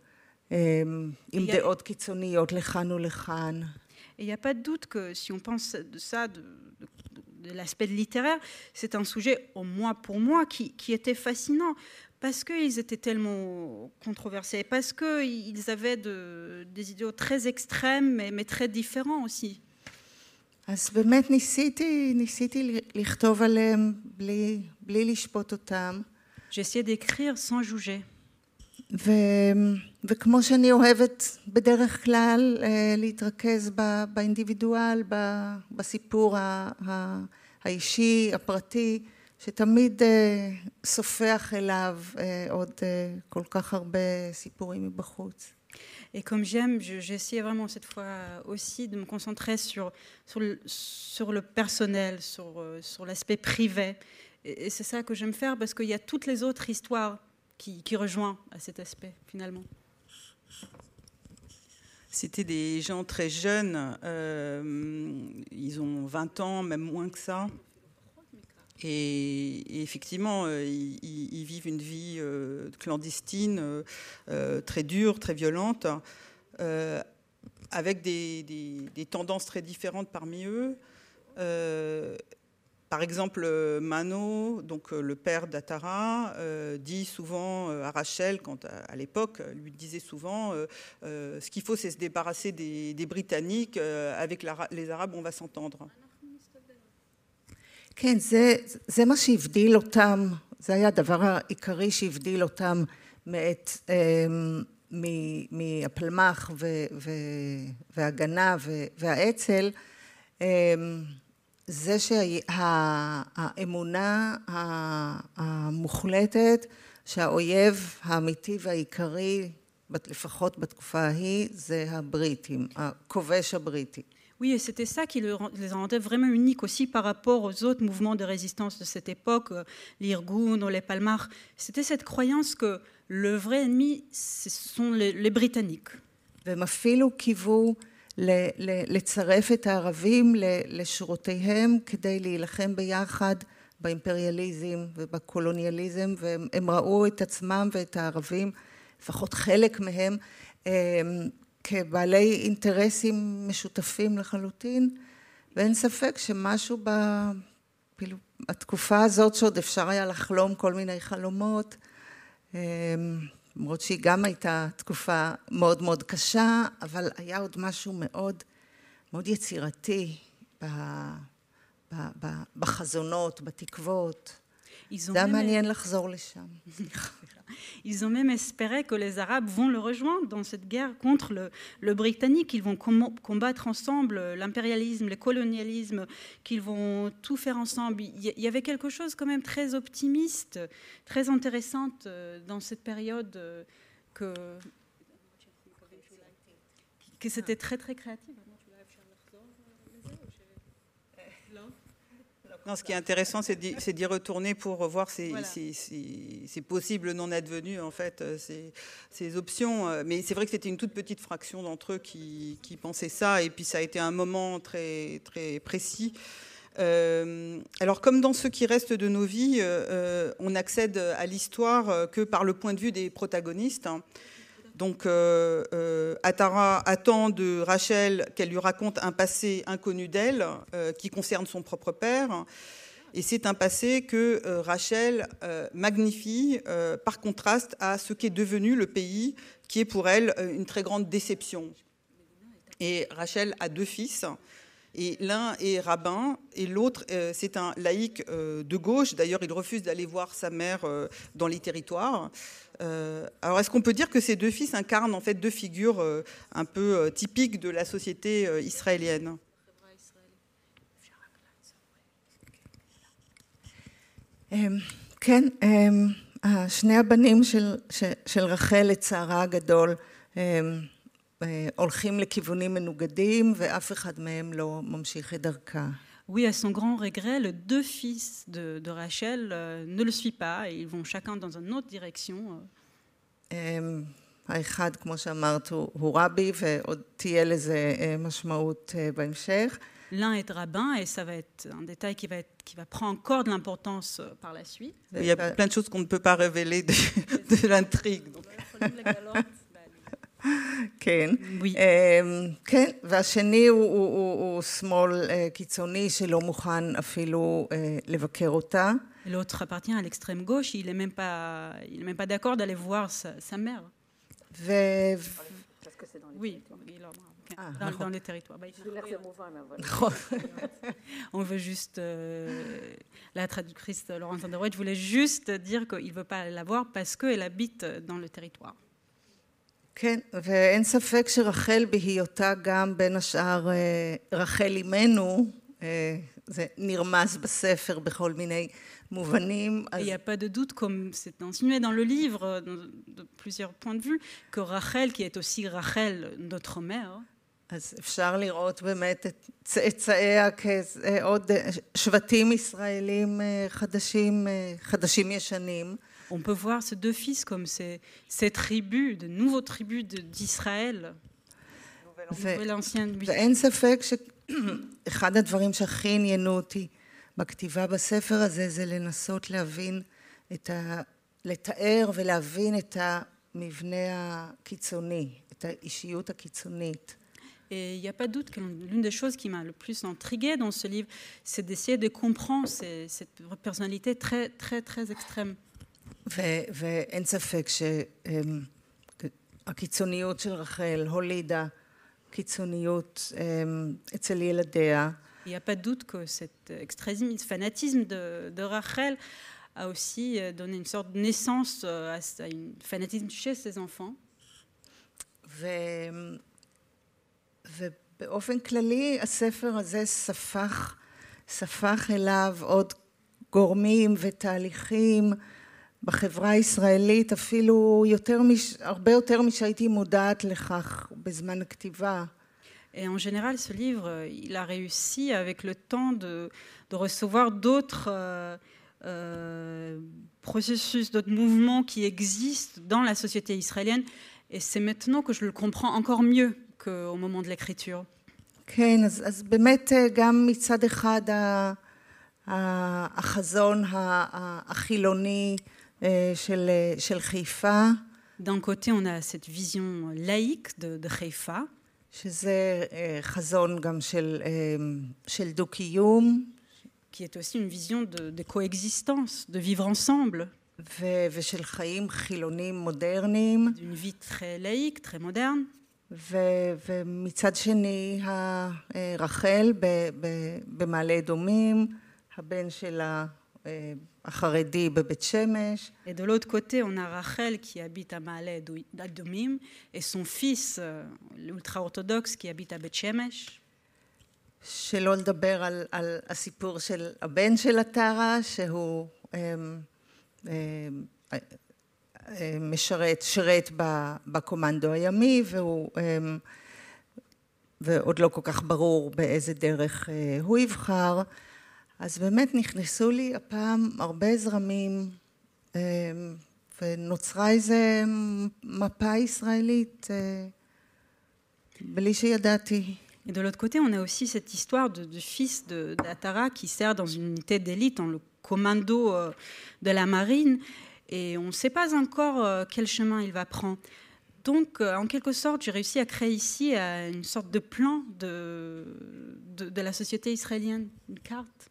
Il n'y a pas de doute que si on pense de ça, de, de, de l'aspect littéraire, c'est un sujet, au moins pour moi, qui, qui était fascinant, parce qu'ils étaient tellement controversés, parce qu'ils avaient de, des idéaux très extrêmes, mais, mais très différents aussi. אז באמת ניסיתי, ניסיתי לכתוב עליהם בלי, בלי לשפוט אותם. J'ai essayé d'écrire sans juger. ו, וכמו שאני אוהבת בדרך כלל להתרכז באינדיבידואל, בסיפור האישי, הפרטי, שתמיד סופח אליו עוד כל כך הרבה סיפורים מבחוץ. Et comme j'aime, j'ai essayé vraiment cette fois aussi de me concentrer sur, sur, le, sur le personnel, sur, euh, sur l'aspect privé. Et, c'est ça que j'aime faire parce qu'il y a toutes les autres histoires qui, rejoignent à cet aspect finalement. C'était des gens très jeunes, euh, ils ont 20 ans, même moins que ça. Et, effectivement, euh, ils, vivent une vie euh, clandestine, très dure, très violente, avec des, tendances très différentes parmi eux. Par exemple, euh, Mano, donc euh, le père d'Atara, euh, dit souvent à Rachel, quand à, l'époque, lui disait souvent, ce qu'il faut, c'est se débarrasser des, Britanniques. avec les Arabes, on va s'entendre. כן, זה, זה מה שהבדיל אותם, זה היה הדבר העיקרי שהבדיל אותם מאת, מהפלמ"ח והגנה והאצ"ל. זה שהאמונה המוחלטת שהאויב האמיתי והעיקרי, לפחות בתקופה ההיא, זה הבריטים, הכובש הבריטי. Oui, et c'était ça qui les rendait vraiment uniques aussi par rapport aux autres mouvements de résistance de cette époque, l'Irgun ou les Palmars. C'était cette croyance que le vrai ennemi, ce sont les, les Britanniques. והם אפילו קיוו לצרף את הערבים לשורותיהם כדי להילחם ביחד באימפריאליזם ובקולוניאליזם והם ראו את עצמם ואת הערבים, לפחות חלק מהם, כבעלי אינטרסים משותפים לחלוטין ואין ספק שמשהו בתקופה הזאת שעוד אפשר היה לחלום כל מיני חלומות למרות שהיא גם הייתה תקופה מאוד מאוד קשה, אבל היה עוד משהו מאוד, מאוד יצירתי בחזונות, בתקוות. זה היה מעניין לחזור לשם. Ils ont même espéré que les Arabes vont le rejoindre dans cette guerre contre le, le Britannique. Ils vont combattre ensemble l'impérialisme, le colonialisme, qu'ils vont tout faire ensemble. Il y avait quelque chose quand même très optimiste, très intéressante euh, dans cette période euh, que, que c'était très très créatif. Non, ce qui est intéressant, c'est d'y retourner pour voir ces, possibles non advenus, en fait, euh, ces, options. Euh, mais c'est vrai que c'était une toute petite fraction d'entre eux qui, pensaient ça, et puis ça a été un moment très, très précis. Euh, alors, comme dans ce qui reste de nos vies, on accède à l'histoire que par le point de vue des protagonistes. Hein. Donc, euh, euh, Atara attend de Rachel qu'elle lui raconte un passé inconnu d'elle, euh, qui concerne son propre père. Et c'est un passé que Rachel magnifie par contraste à ce qu'est devenu le pays, qui est pour elle une très grande déception. Et Rachel a deux fils. Et l'un est rabbin et l'autre, c'est un laïc de gauche. D'ailleurs, il refuse d'aller voir sa mère dans les territoires. Euh, alors, est-ce qu'on peut dire que ces deux fils incarnent en fait deux figures euh, un peu euh, typiques de la société israélienne כן, שני הבנים של, של רחל לצערה הגדול הולכים לכיוונים מנוגדים ואף אחד מהם לא ממשיך את דרכה. Oui, à son grand regret, les deux fils de, de Rachel euh, ne le suivent pas et ils vont chacun dans une autre direction. האחד, כמו שאמרת, הוא רבי, ועוד תהיה לזה משמעות בהמשך. L'un est rabbin et ça va être un détail qui va, être, qui va prendre encore de l'importance par la suite. Il y a plein de choses qu'on ne peut pas révéler de, de l'intrigue. כן. כן, והשני הוא, הוא, הוא, הוא שמאל קיצוני שלא מוכן אפילו לבקר אותה. L'autre appartient à l'extrême gauche, il n'est même pas, il est même pas d'accord d'aller voir sa, sa mère. ו... Parce que c'est dans les oui, ah, dans, dans, les territoires. Bah, On veut juste, euh, la traductrice Laurence Underwood voulait juste dire qu'il ne veut pas la voir parce qu'elle habite dans le territoire. כן, ואין ספק שרחל בהיותה גם בין השאר רחל אימנו, זה נרמז בספר בכל מיני מובנים. Il n'y a pas de doute, comme c'est insinué dans le livre, de plusieurs points de vue, que Rachel, qui est aussi Rachel, notre mère, אז אפשר לראות באמת את צאצאיה כעוד שבטים ישראלים חדשים, חדשים ישנים. On peut voir ces deux fils comme ces, ces tribus, de nouveaux tribus d'Israël. ואין ספק שאחד הדברים שהכי עניינו אותי בכתיבה בספר הזה זה לנסות להבין את ה... לתאר ולהבין את המבנה הקיצוני, את האישיות הקיצונית. Et il n'y a pas de doute que l'une des choses qui m'a le plus intriguée dans ce livre, c'est d'essayer de comprendre ces, cette personnalité très, très, très extrême. ואין ספק שהקיצוניות של רחל הולידה קיצוניות אצל ילדיה. Il n'y a pas de doute que cet extrémisme, ce fanatisme de, de Rachel a aussi donné une sorte de naissance à, à un fanatisme chez ses enfants. ו... ובאופן כללי הספר הזה ספח, ספח אליו עוד גורמים ותהליכים בחברה הישראלית, אפילו יותר, הרבה יותר משהייתי מודעת לכך בזמן הכתיבה. Et en général, ce livre, il a réussi avec le temps de, de recevoir d'autres euh, euh, processus, d'autres mouvements qui existent dans la société israélienne. Et c'est maintenant que je le comprends encore mieux qu'au moment de l'écriture. כן, אז, אז באמת גם מצד אחד החזון החילוני של, של חיפה. D'un côté, on a cette vision laïque de, de חיפה. שזה חזון גם של, של דו-קיום. Qui est aussi une vision de, de coexistence, de vivre ensemble. ו, ושל חיים חילוניים מודרניים. D'une vie très laïque, très moderne. ו, ומצד שני, רחל במעלה אדומים, הבן שלה החרדי בבית שמש. Et de l'autre côté, on a Rachel qui habite à Ma'ale Adomim et son fils, l'ultra-orthodoxe, qui habite à בית שמש. שלא לדבר על, על הסיפור של הבן של הטרה, שהוא משרת, שירת בקומנדו הימי, והוא, ועוד לא כל כך ברור באיזה דרך הוא יבחר. אז באמת נכנסו לי הפעם הרבה זרמים ונוצרה איזה מפה ישראלית בלי שידעתי. Et de l'autre côté, on a aussi cette histoire de, de fils d'Atara qui sert dans une unité d'élite, dans le commando de la marine, et on ne sait pas encore quel chemin il va prendre. Donc, en quelque sorte, j'ai réussi à créer ici une sorte de plan de, de, de la société israélienne, une carte.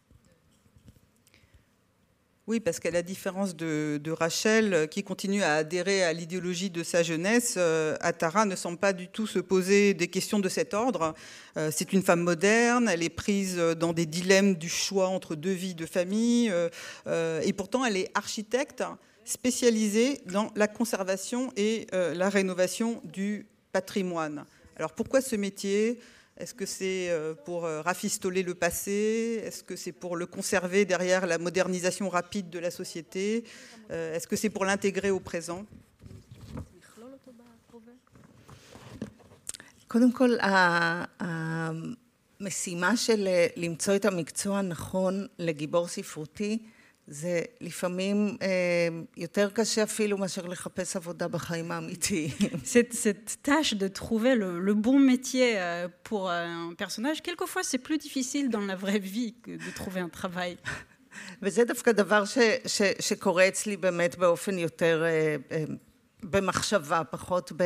Oui, parce qu'à la différence de, Rachel, qui continue à adhérer à l'idéologie de sa jeunesse, euh, Atara ne semble pas du tout se poser des questions de cet ordre. Euh, c'est une femme moderne, elle est prise dans des dilemmes du choix entre deux vies de famille, euh, et pourtant elle est architecte spécialisée dans la conservation et la rénovation du patrimoine. Alors pourquoi ce métier? Est-ce que c'est pour rafistoler le passé Est-ce que c'est pour le conserver derrière la modernisation rapide de la société Est-ce que c'est pour l'intégrer au présent קודם כל, המשימה של למצוא את המקצוע הנכון לגיבור ספרותי זה לפעמים יותר קשה אפילו מאשר לחפש עבודה בחיים האמיתיים. Cette, cette tâche de trouver le, le bon métier pour un personnage, quelquefois c'est plus difficile dans la vraie vie que de trouver un travail. וזה דווקא דבר ש, ש, שקורה אצלי באמת באופן יותר במחשבה, פחות, ב,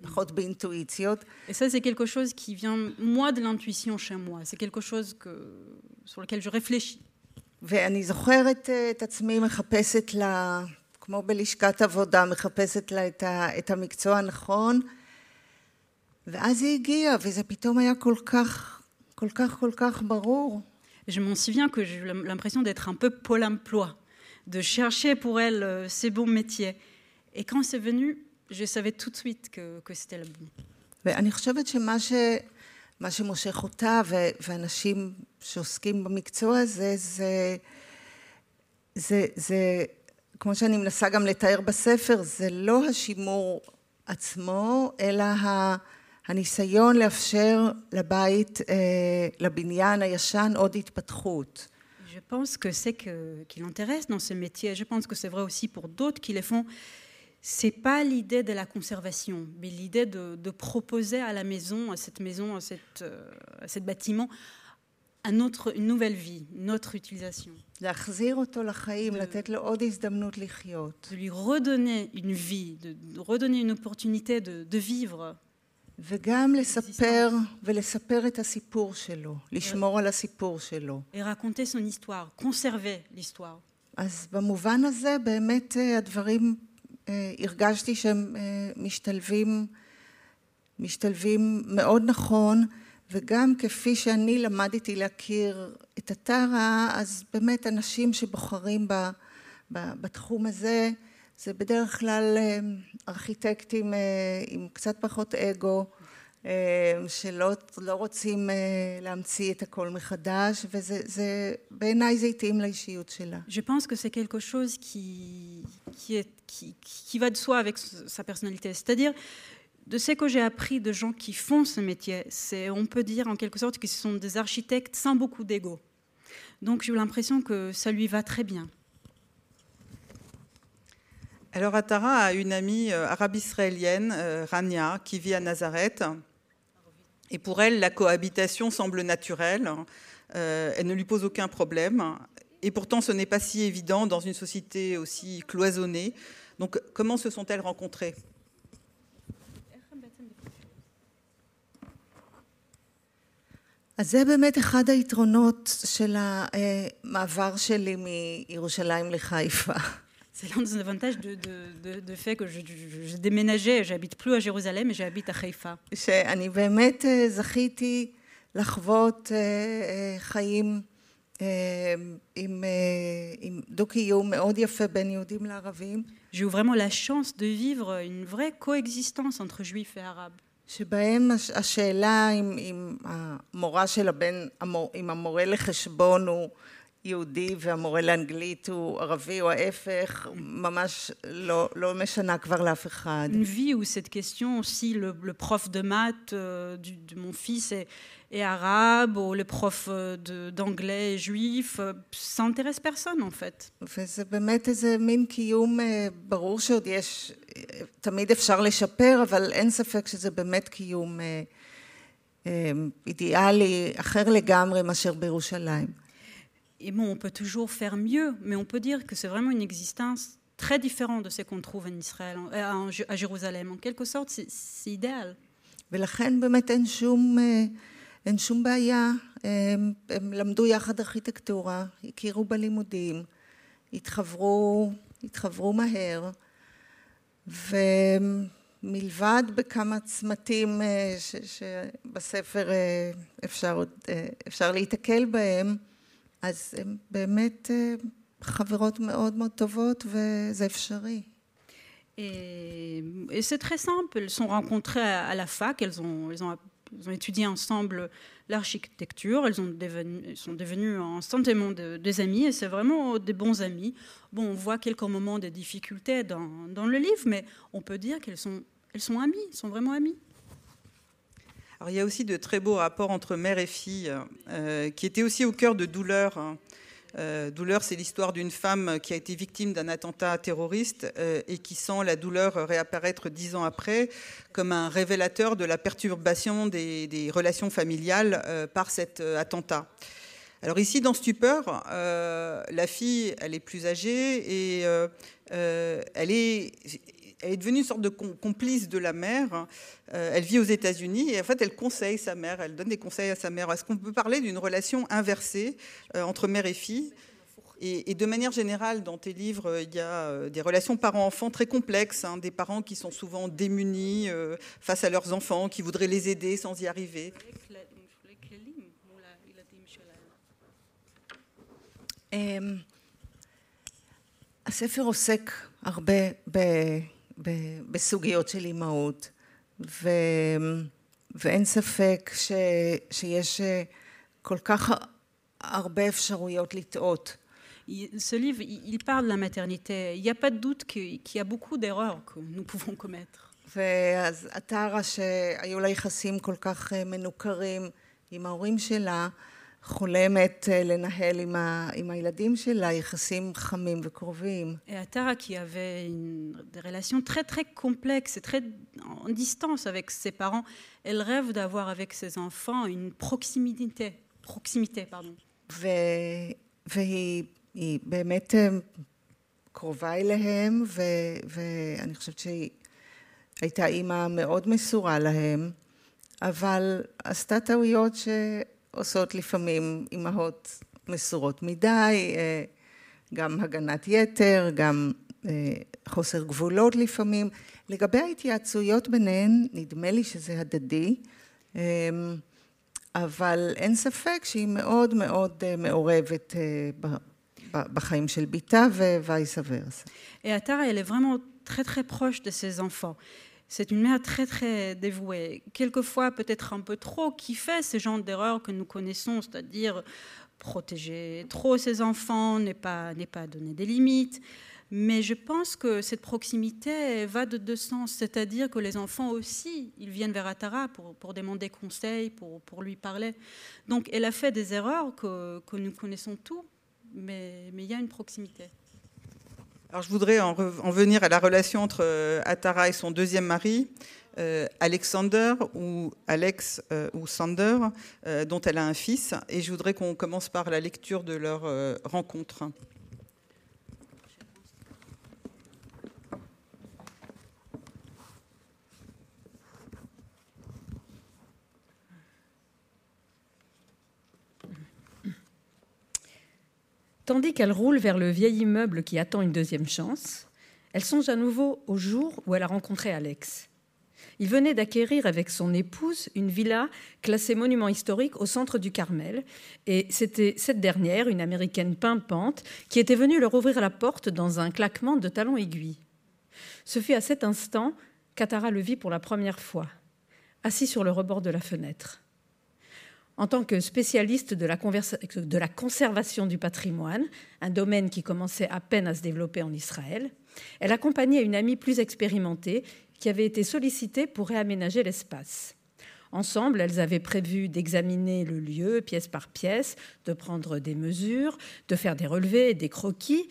פחות באינטואיציות. Et ça c'est quelque chose qui vient moi de l'intuition chez moi, c'est quelque chose que, sur lequel je réfléchis. ואני זוכרת את עצמי מחפשת לה, כמו בלשכת עבודה, מחפשת לה את, ה, את המקצוע הנכון, ואז היא הגיעה, וזה פתאום היה כל כך, כל כך, כל כך ברור. Je m'en souviens que j'ai eu l'impression d'être un peu pôle emploi, de chercher pour elle ces bons métiers. Et quand c'est venu, je savais tout de suite que, que c'était le bon. ואני חושבת שמה ש... מה שמושך אותה ואנשים שעוסקים במקצוע הזה, זה זה, זה, כמו שאני מנסה גם לתאר בספר, זה לא השימור עצמו, אלא הניסיון לאפשר לבית, לבניין הישן עוד התפתחות. Je pense que c'est que, qui l'intéresse dans ce métier, je pense que c'est vrai aussi pour d'autres qui les font, c'est pas l'idée de la conservation, mais l'idée de, de, proposer à la maison, à cette maison, à, cette, à cet bâtiment, un autre, une nouvelle vie, une autre utilisation. De, de lui redonner une vie, de, de redonner une opportunité de, de vivre. וגם לספר ולספר את הסיפור שלו, לשמור על הסיפור שלו. Et raconter son histoire, conserver l'histoire. אז במובן הזה באמת הדברים, הרגשתי שהם משתלבים, משתלבים מאוד נכון, וגם כפי שאני למדתי להכיר את הטרה, אז באמת אנשים שבוחרים בתחום הזה, זה בדרך כלל ארכיטקטים עם קצת פחות אגו, שלא לא רוצים להמציא את הכל מחדש, וזה, בעיניי זה התאים לאישיות שלה. Je pense que c'est quelque chose qui, qui, va de soi avec sa personnalité. C'est-à-dire, de ce que j'ai appris de gens qui font ce métier, c'est, on peut dire en quelque sorte qu'ils sont des architectes sans beaucoup d'ego. Donc j'ai eu l'impression que ça lui va très bien. Alors Atara a une amie arabe-israélienne, Rania, qui vit à Nazareth. Et pour elle, la cohabitation semble naturelle. elle ne lui pose aucun problème Et pourtant, ce n'est pas si évident dans une société aussi cloisonnée. Donc, comment se sont-elles rencontrées אז זה באמת אחד היתרונות של המעבר שלי מירושלים לחיפה. C'est l'un des avantages de, de, de, de fait que je, je, je déménageais, j'habite plus à Jérusalem, mais j'habite à חיפה. שאני באמת זכיתי לחוות חיים J'ai eu vraiment la chance de vivre une vraie coexistence entre juifs et arabes. שבהם השאלה אם, אם המורה של הבן, אם המורה לחשבון הוא יהודי והמורה לאנגלית הוא ערבי או ההפך, ממש לא, לא משנה כבר לאף אחד. Une vie où cette question, si le, le prof de maths euh, du, de mon fils est, est arabe ou le prof d'anglais est juif, ça n'intéresse personne en fait. וזה באמת איזה מין קיום, ברור שעוד יש, תמיד אפשר לשפר, אבל אין ספק שזה באמת קיום אידיאלי, אחר לגמרי מאשר בירושלים. Et bon, on peut toujours faire mieux, mais on peut dire que c'est vraiment une existence très différente de ce qu'on trouve en Israël, à Jérusalem. En quelque sorte, c'est idéal. ולכן באמת אין שום, אין שום בעיה. הם, הם למדו יחד ארכיטקטורה, הכירו בלימודים, התחברו, התחברו מהר, ומלבד בכמה צמתים ש, שבספר אפשר, אפשר להיתקל בהם, אז הן באמת חברות מאוד מאוד טובות וזה אפשרי. Et, c'est très simple, elles sont rencontrées à la fac, elles ont, elles ont, elles ont étudié ensemble l'architecture, elles, sont devenues instantanément de, des amies et c'est vraiment des bons amis. Bon, on voit quelques moments de difficultés dans, le livre, mais on peut dire qu'elles sont, elles sont amies, sont vraiment amies. Alors, il y a aussi de très beaux rapports entre mère et fille, euh, qui étaient aussi au cœur de Douleur. Euh, douleur, c'est l'histoire d'une femme qui a été victime d'un attentat terroriste euh, et qui sent la douleur réapparaître dix ans après comme un révélateur de la perturbation des, relations familiales euh, par cet attentat. Alors ici, dans Stupeur, la fille, elle est plus âgée et elle est elle est devenue une sorte de complice de la mère. Euh, elle vit aux États-Unis et en fait, elle conseille sa mère, elle donne des conseils à sa mère. Est-ce qu'on peut parler d'une relation inversée euh, entre mère et fille et, et, de manière générale, dans tes livres, il y a euh, des relations parents-enfants très complexes, hein, des parents qui sont souvent démunis euh, face à leurs enfants, qui voudraient les aider sans y arriver. הספר עוסק הרבה בסוגיות של אימהות, ו... ואין ספק ש... שיש כל כך הרבה אפשרויות לטעות. ce livre, il parle de la maternité. Il n'y a pas de doute qu'il y a beaucoup d'erreurs que nous pouvons commettre. ואז הטרה שהיו לה יחסים כל כך מנוכרים עם ההורים שלה, חולמת אה, לנהל עם, ה, עם הילדים שלה יחסים חמים וקרובים. אתה כי אהבה רלציון טרי טרי קומפלקס, טרי דיסטנס אבק ספרן, אל רב דאבואר אבק סזנפן, אין פרוקסימיטה, פרוקסימיטה, פרדום. והיא באמת אה, קרובה אליהם, ו, ואני חושבת שהיא הייתה אימא מאוד מסורה להם, אבל עשתה טעויות ש... שעושות לפעמים אימהות מסורות מדי, גם הגנת יתר, גם חוסר גבולות לפעמים. לגבי ההתייעצויות ביניהן, נדמה לי שזה הדדי, אבל אין ספק שהיא מאוד מאוד מעורבת בחיים של בתה ווייסה ורסה. Et Atara, elle est vraiment très. C'est une mère très très dévouée, quelquefois peut-être un peu trop, qui fait ce genre d'erreurs que nous connaissons, c'est-à-dire protéger trop ses enfants, n'est pas, pas donner des limites. Mais je pense que cette proximité va de deux sens, c'est-à-dire que les enfants aussi, ils viennent vers Atara pour, pour demander conseil, pour, pour, lui parler. Donc elle a fait des erreurs que, que nous connaissons tous, mais, mais il y a une proximité. Alors, je voudrais en, en, venir à la relation entre euh, Atara et son deuxième mari, euh, Alexander ou Alex euh, ou Sander, dont elle a un fils. Et je voudrais qu'on commence par la lecture de leur rencontre. Tandis qu'elle roule vers le vieil immeuble qui attend une deuxième chance, elle songe à nouveau au jour où elle a rencontré Alex. Il venait d'acquérir avec son épouse une villa classée monument historique au centre du Carmel, et c'était cette dernière, une américaine pimpante, qui était venue leur ouvrir la porte dans un claquement de talons aiguilles. Ce fut à cet instant qu'Atara le vit pour la première fois, assis sur le rebord de la fenêtre. En tant que spécialiste de la, conservation du patrimoine, un domaine qui commençait à peine à se développer en Israël, elle accompagnait une amie plus expérimentée qui avait été sollicitée pour réaménager l'espace. Ensemble, elles avaient prévu d'examiner le lieu pièce par pièce, de prendre des mesures, de faire des relevés, des croquis.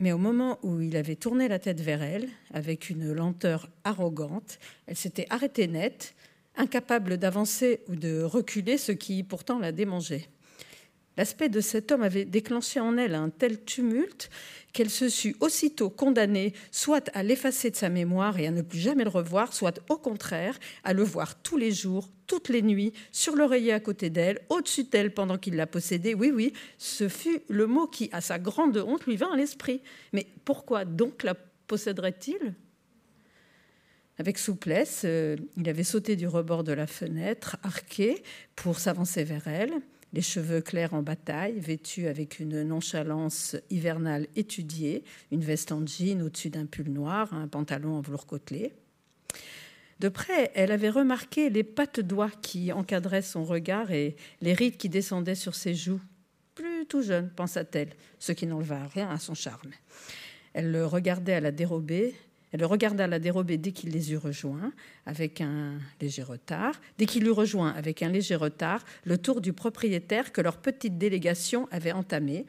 Mais au moment où il avait tourné la tête vers elle, avec une lenteur arrogante, elle s'était arrêtée net, incapable d'avancer ou de reculer, ce qui pourtant la démangeait. L'aspect de cet homme avait déclenché en elle un tel tumulte qu'elle se sut aussitôt condamnée soit à l'effacer de sa mémoire et à ne plus jamais le revoir, soit au contraire à le voir tous les jours, toutes les nuits, sur l'oreiller à côté d'elle, au-dessus d'elle pendant qu'il la possédait. Oui, oui, ce fut le mot qui, à sa grande honte, lui vint à l'esprit. Mais pourquoi donc la posséderait-il? Avec souplesse, euh, il avait sauté du rebord de la fenêtre, arqué, pour s'avancer vers elle, les cheveux clairs en bataille, vêtus avec une nonchalance hivernale étudiée, une veste en jean au-dessus d'un pull noir, un pantalon en velours côtelé. De près, elle avait remarqué les pattes doigts qui encadraient son regard et les rides qui descendaient sur ses joues. Plus tout jeune, pensa-t-elle, ce qui n'enleva rien à son charme. Elle le regardait à la dérobée, elle le regarda la dérobée dès qu'il les eut rejoints, avec un léger retard. Dès qu'il eut rejoint avec un léger retard le tour du propriétaire que leur petite délégation avait entamé.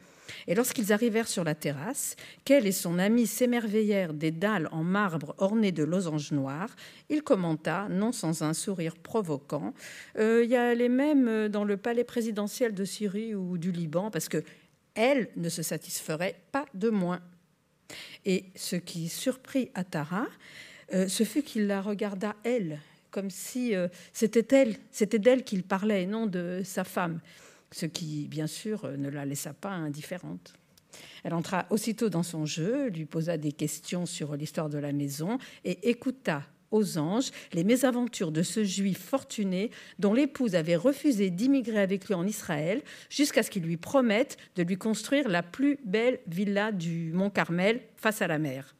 Et lorsqu'ils arrivèrent sur la terrasse, qu'elle et son ami s'émerveillèrent des dalles en marbre ornées de losanges noirs, il commenta, non sans un sourire provoquant, euh, il y a les mêmes dans le palais présidentiel de Syrie ou du Liban, parce que elle ne se satisferait pas de moins. Et ce qui surprit Atara, euh, ce fut qu'il la regarda elle, comme si euh, c'était elle, c'était d'elle qu'il parlait et non de sa femme, ce qui, bien sûr, ne la laissa pas indifférente. Elle entra aussitôt dans son jeu, lui posa des questions sur l'histoire de la maison et écouta aux anges les mésaventures de ce juif fortuné dont l'épouse avait refusé d'immigrer avec lui en Israël jusqu'à ce qu'il lui promette de lui construire la plus belle villa du Mont Carmel face à la mer.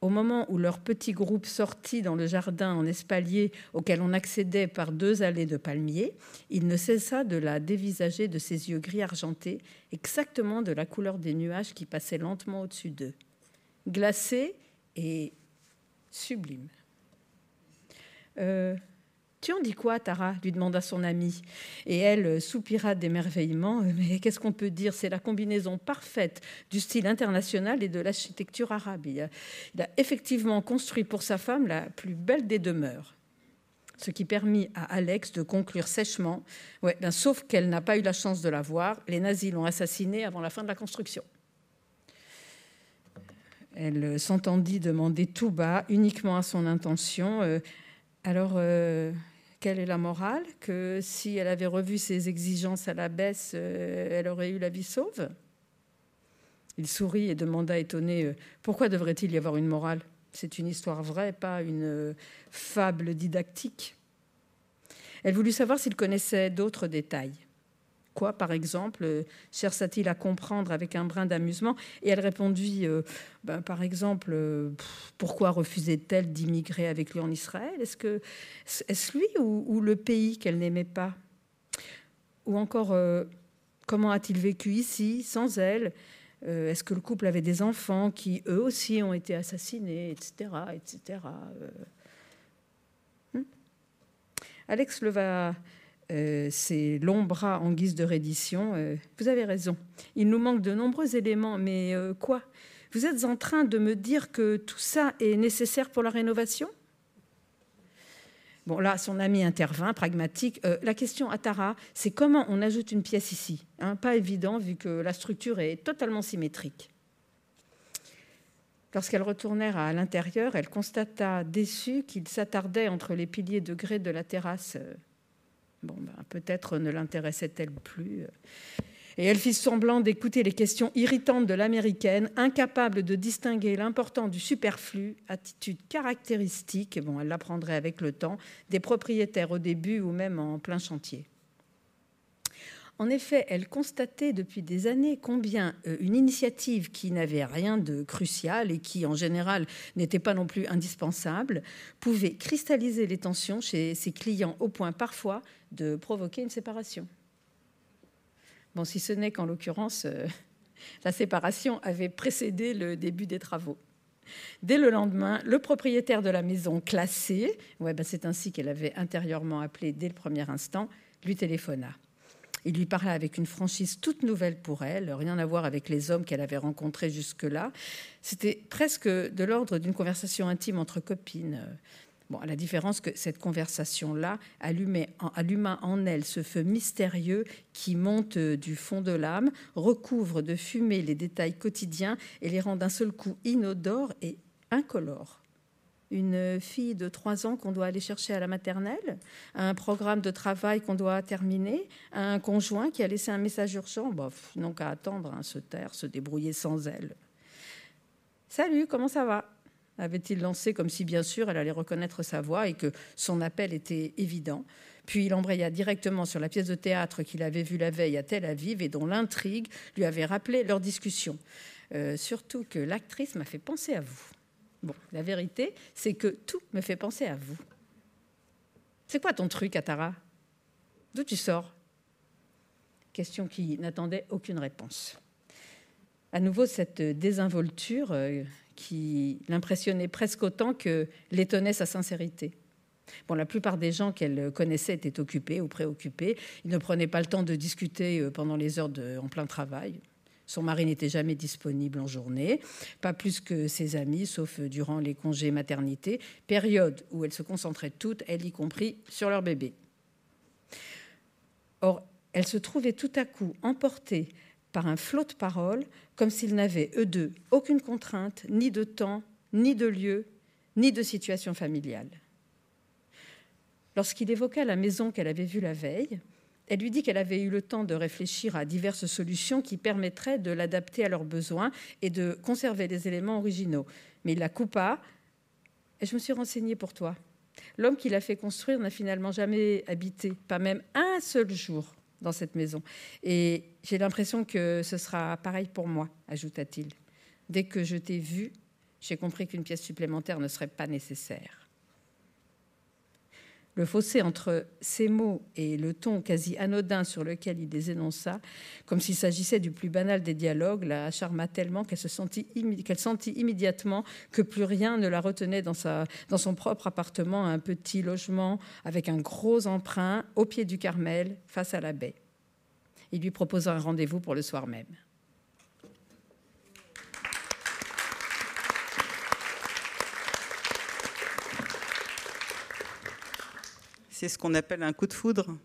au moment où leur petit groupe sortit dans le jardin en espalier auquel on accédait par deux allées de palmiers, il ne cessa de la dévisager de ses yeux gris argentés, exactement de la couleur des nuages qui passaient lentement au-dessus d'eux. Glacé et sublime. Euh, tu en dis quoi, Tara lui demanda son amie. Et elle euh, soupira d'émerveillement. Euh, mais qu'est-ce qu'on peut dire? C'est la combinaison parfaite du style international et de l'architecture arabe. Il a, effectivement construit pour sa femme la plus belle des demeures. Ce qui permit à Alex de conclure sèchement ouais, ben, Sauf qu'elle n'a pas eu la chance de la voir, les nazis l'ont assassinée avant la fin de la construction. Elle s'entendit demander tout bas, uniquement à son intention Alors, quelle est la morale Que si elle avait revu ses exigences à la baisse, euh, elle aurait eu la vie sauve? Il sourit et demanda étonné euh, Pourquoi devrait-il y avoir une morale? C'est une histoire vraie, pas une euh, fable didactique. Elle voulut savoir s'il connaissait d'autres détails. Quoi, par exemple, euh, chercha-t-il à comprendre avec un brin d'amusement Et elle répondit, euh, ben, par exemple, euh, pourquoi refusait-elle d'immigrer avec lui en Israël Est-ce que est-ce lui ou, le pays qu'elle n'aimait pas Ou encore, comment a-t-il vécu ici sans elle Est-ce que le couple avait des enfants qui eux aussi ont été assassinés, etc., etc. Hmm? Alex leva euh, ces longs bras en guise de reddition. Euh, vous avez raison. Il nous manque de nombreux éléments, mais euh, quoi? Vous êtes en train de me dire que tout ça est nécessaire pour la rénovation? Bon, là, son ami intervint, pragmatique. la question à Tara, c'est comment on ajoute une pièce ici hein? Pas évident, vu que la structure est totalement symétrique. Lorsqu'elles retournèrent à l'intérieur, elle constata déçue qu'il s'attardait entre les piliers de grès de la terrasse Bon, ben, peut-être ne l'intéressait-elle plus. Et elle fit semblant d'écouter les questions irritantes de l'américaine, incapable de distinguer l'important du superflu, attitude caractéristique, bon, elle l'apprendrait avec le temps, des propriétaires au début ou même en plein chantier. En effet, elle constatait depuis des années combien euh, une initiative qui n'avait rien de crucial et qui, en général, n'était pas non plus indispensable, pouvait cristalliser les tensions chez ses clients au point parfois de provoquer une séparation. Bon, si ce n'est qu'en l'occurrence, euh, la séparation avait précédé le début des travaux. Dès le lendemain, le propriétaire de la maison classée, ben c'est ainsi qu'elle avait intérieurement appelé dès le premier instant, lui téléphona. Il lui parla avec une franchise toute nouvelle pour elle, rien à voir avec les hommes qu'elle avait rencontrés jusque-là. C'était presque de l'ordre d'une conversation intime entre copines. Bon, à la différence que cette conversation-là alluma en elle ce feu mystérieux qui monte du fond de l'âme, recouvre de fumée les détails quotidiens et les rend d'un seul coup inodores et incolores une fille de 3 ans qu'on doit aller chercher à la maternelle, un programme de travail qu'on doit terminer, un conjoint qui a laissé un message urgent, bof, non qu'à attendre, hein, se taire, se débrouiller sans elle. Salut, comment ça va? Avait-il lancé comme si bien sûr elle allait reconnaître sa voix et que son appel était évident. Puis il embraya directement sur la pièce de théâtre qu'il avait vue la veille à Tel Aviv et dont l'intrigue lui avait rappelé leur discussion. Euh, surtout que l'actrice m'a fait penser à vous. La vérité, c'est que tout me fait penser à vous. C'est quoi ton truc, Atara? D'où tu sors? Question qui n'attendait aucune réponse. À nouveau, cette désinvolture euh, qui l'impressionnait presque autant que l'étonnait sa sincérité. Bon, la plupart des gens qu'elle connaissait étaient occupés ou préoccupés. Ils ne prenaient pas le temps de discuter euh, pendant les heures en plein travail. Son mari n'était jamais disponible en journée, pas plus que ses amis, sauf durant les congés maternité, période où elles se concentraient toutes, elle y compris, sur leur bébé. Or, elle se trouvait tout à coup emportée par un flot de paroles, comme s'ils n'avaient, eux deux, aucune contrainte, ni de temps, ni de lieu, ni de situation familiale. Lorsqu'il évoqua la maison qu'elle avait vue la veille, elle lui dit qu'elle avait eu le temps de réfléchir à diverses solutions qui permettraient de l'adapter à leurs besoins et de conserver les éléments originaux. Mais il la coupa. Et je me suis renseignée pour toi. L'homme qui l'a fait construire n'a finalement jamais habité, pas même un seul jour dans cette maison. Et j'ai l'impression que ce sera pareil pour moi, ajouta-t-il. Dès que je t'ai vu, J'ai compris qu'une pièce supplémentaire ne serait pas nécessaire. Le fossé entre ces mots et le ton quasi anodin sur lequel il les énonça, comme s'il s'agissait du plus banal des dialogues, la charma tellement qu'elle sentit, sentit immédiatement que plus rien ne la retenait dans, sa, dans son propre appartement, un petit logement avec un gros emprunt au pied du Carmel, face à la baie. Il lui proposa un rendez-vous pour le soir même. C'est ce qu'on appelle un coup de foudre.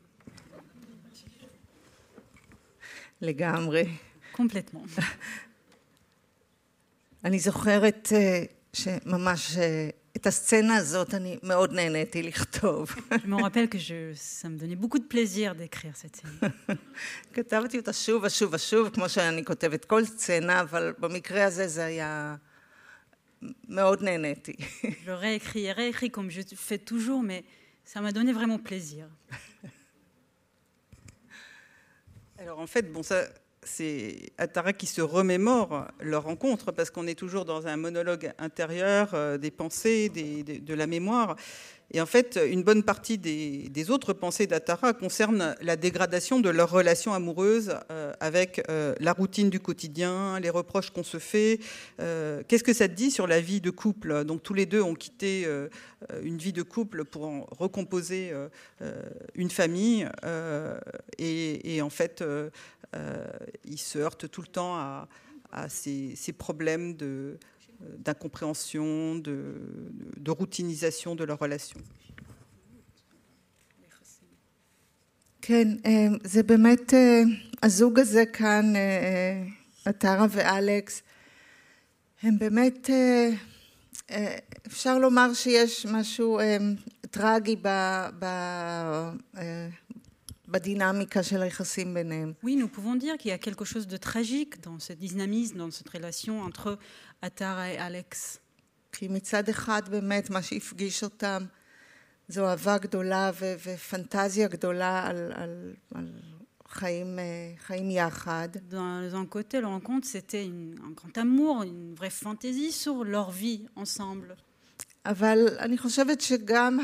לגמרי. Complètement. אני זוכרת שממש את הסצנה הזאת אני מאוד נהניתי לכתוב. Je me rappelle que je, ça me donnait beaucoup de plaisir d'écrire cette scène. כתבתי אותה שוב ושוב ושוב, כמו שאני כותבת כל סצנה, אבל במקרה הזה זה היה... מאוד נהניתי. Je réécris et réécris comme je fais toujours, mais ça m'a donné vraiment plaisir. Alors en fait, bon, ça, c'est Atara qui se remémore leur rencontre parce qu'on est toujours dans un monologue intérieur euh, des pensées, de la mémoire. Et en fait, une bonne partie des, autres pensées d'Atara concernent la dégradation de leur relation amoureuse euh, avec euh, la routine du quotidien, les reproches qu'on se fait. Euh, Qu'est-ce que ça te dit sur la vie de couple? Donc tous les deux ont quitté une vie de couple pour en recomposer une famille. Et, en fait, ils se heurtent tout le temps à, ces problèmes de d'incompréhension, de, de, routinisation de leur relation. כן, זה באמת, הזוג הזה כאן, עטרה ואלכס, הם באמת, אפשר לומר שיש משהו טרגי ב... ב Oui, nous pouvons dire qu'il y a quelque chose de tragique dans ce dynamisme, dans cette relation entre Atara et Alex. D'un côté, la rencontre, c'était un grand amour, une vraie fantaisie sur leur vie ensemble. אבל אני חושבת שגם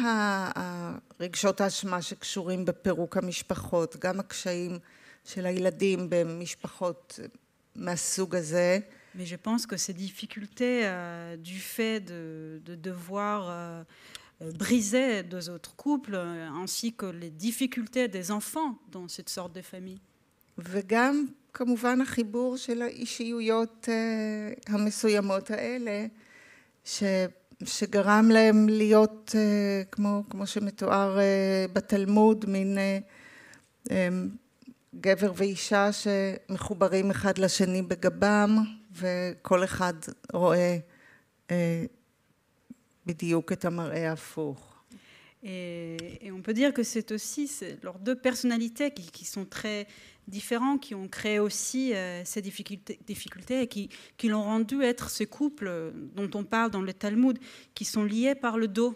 הרגשות האשמה שקשורים בפירוק המשפחות, גם הקשיים של הילדים במשפחות מהסוג הזה, Mais je pense que ces difficultés euh, du fait de, de devoir euh, briser deux autres couples, ainsi que les difficultés des enfants dans cette sorte de famille. וגם כמובן החיבור של האישיויות המסוימות האלה, ש... שגרם להם להיות, כמו, כמו שמתואר בתלמוד, מין גבר ואישה שמחוברים אחד לשני בגבם, וכל אחד רואה בדיוק את המראה ההפוך. Et, et, on peut dire que c'est aussi leurs deux personnalités qui, qui, sont très différents, qui ont créé aussi euh, ces difficultés, et qui, l'ont rendu être ce couple dont on parle dans le Talmud, qui sont liés par le dos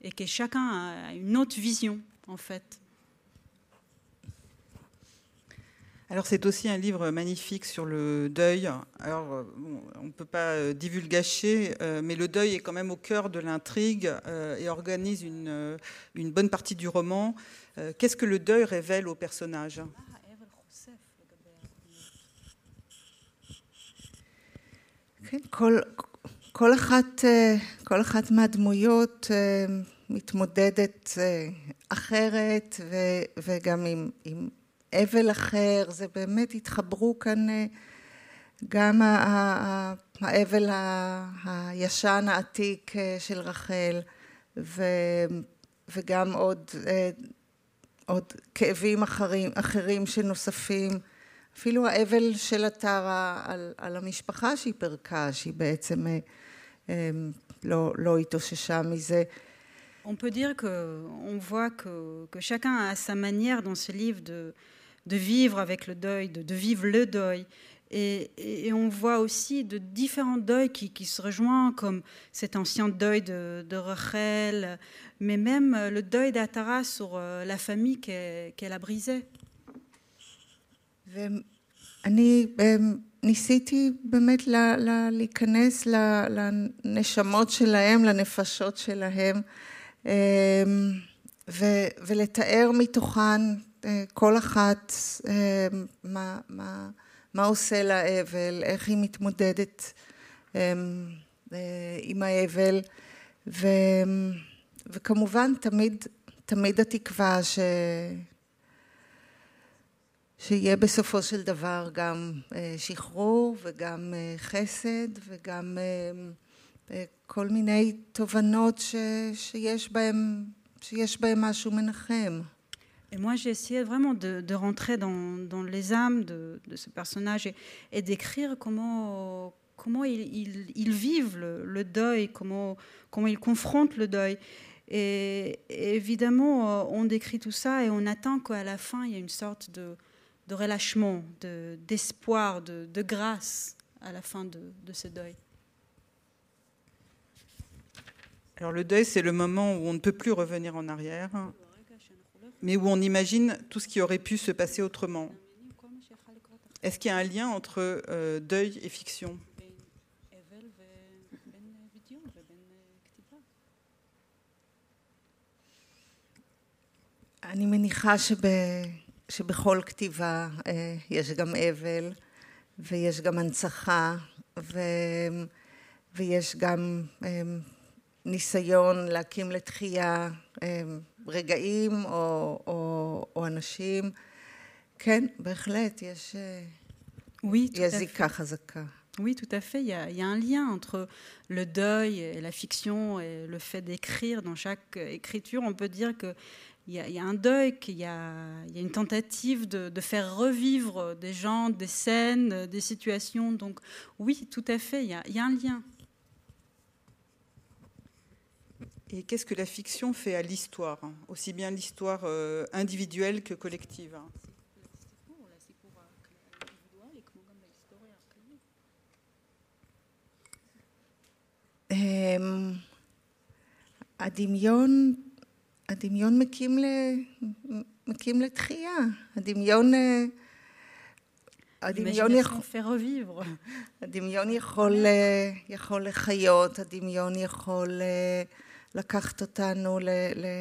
et que chacun a une autre vision en fait. Alors c'est aussi un livre magnifique sur le deuil. Alors bon, on ne peut pas divulgacher, euh, mais le deuil est quand même au cœur de l'intrigue euh, et organise une, une, bonne partie du roman. Euh, Qu'est-ce que le deuil révèle au personnage? כל, כל, אחת, כל אחת מהדמויות מתמודדת אחרת וגם עם, עם אבל אחר, זה באמת התחברו כאן גם האבל הישן העתיק של רחל וגם עוד, עוד כאבים אחרים, אחרים שנוספים, אפילו האבל של עטרה על, על המשפחה שהיא פירקה, שהיא בעצם לא, לא התאוששה מזה. On peut dire qu'on voit que, que, chacun a sa manière dans ce livre de, de vivre avec le deuil, de, de vivre le deuil. Et, et, on voit aussi de différents deuils qui, qui, se rejoignent, comme cet ancien deuil de, de Rachel, mais même le deuil d'Atara sur la famille qu'elle qu a brisée. ואני ניסיתי באמת לה, לה, להיכנס לנשמות שלהם, לנפשות שלהם, ו, ולתאר מתוכן כל אחת מה, מה, מה עושה לה אבל, איך היא מתמודדת עם האבל, ו, וכמובן תמיד, תמיד התקווה ש... שיהיה בסופו של דבר גם שחרור וגם חסד וגם כל מיני תובנות ש, שיש בהם, שיש בהם משהו מנחם. Et moi, j'ai essayé vraiment de, de rentrer dans, dans, les âmes de, de ce personnage et, et d'écrire comment, comment ils, ils, ils vivent le, le, deuil, comment, comment ils confrontent le deuil. Et, et, évidemment, on décrit tout ça et on attend qu'à la fin, il y ait une sorte de, de relâchement, d'espoir, de, de, grâce à la fin de, de ce deuil. Alors le deuil, c'est le moment où on ne peut plus revenir en arrière, mais où on imagine tout ce qui aurait pu se passer autrement. Est-ce qu'il y a un lien entre euh, deuil et fiction אני מניחה שב, שבכל כתיבה יש גם אבל ויש גם הנצחה ו, ויש גם ניסיון להקים לתחייה רגעים או, או, או אנשים. כן, בהחלט, יש, oui, יש זיקה חזקה. Oui, tout à fait. Il y, a, il y, a, un lien entre le deuil et la fiction et le fait d'écrire. Dans chaque écriture, on peut dire a, il y a un deuil, qu'il y a, il y a une tentative de, de, faire revivre des gens, des scènes, des situations. Donc oui, tout à fait, il y a, il y a un lien. Et qu'est-ce que la fiction fait à l'histoire, aussi bien l'histoire euh, individuelle que collective הדמיון, הדמיון מקים, ל, מקים לתחייה. הדמיון... הדמיון יכול, הדמיון יכול, יכול לחיות, הדמיון יכול לקחת אותנו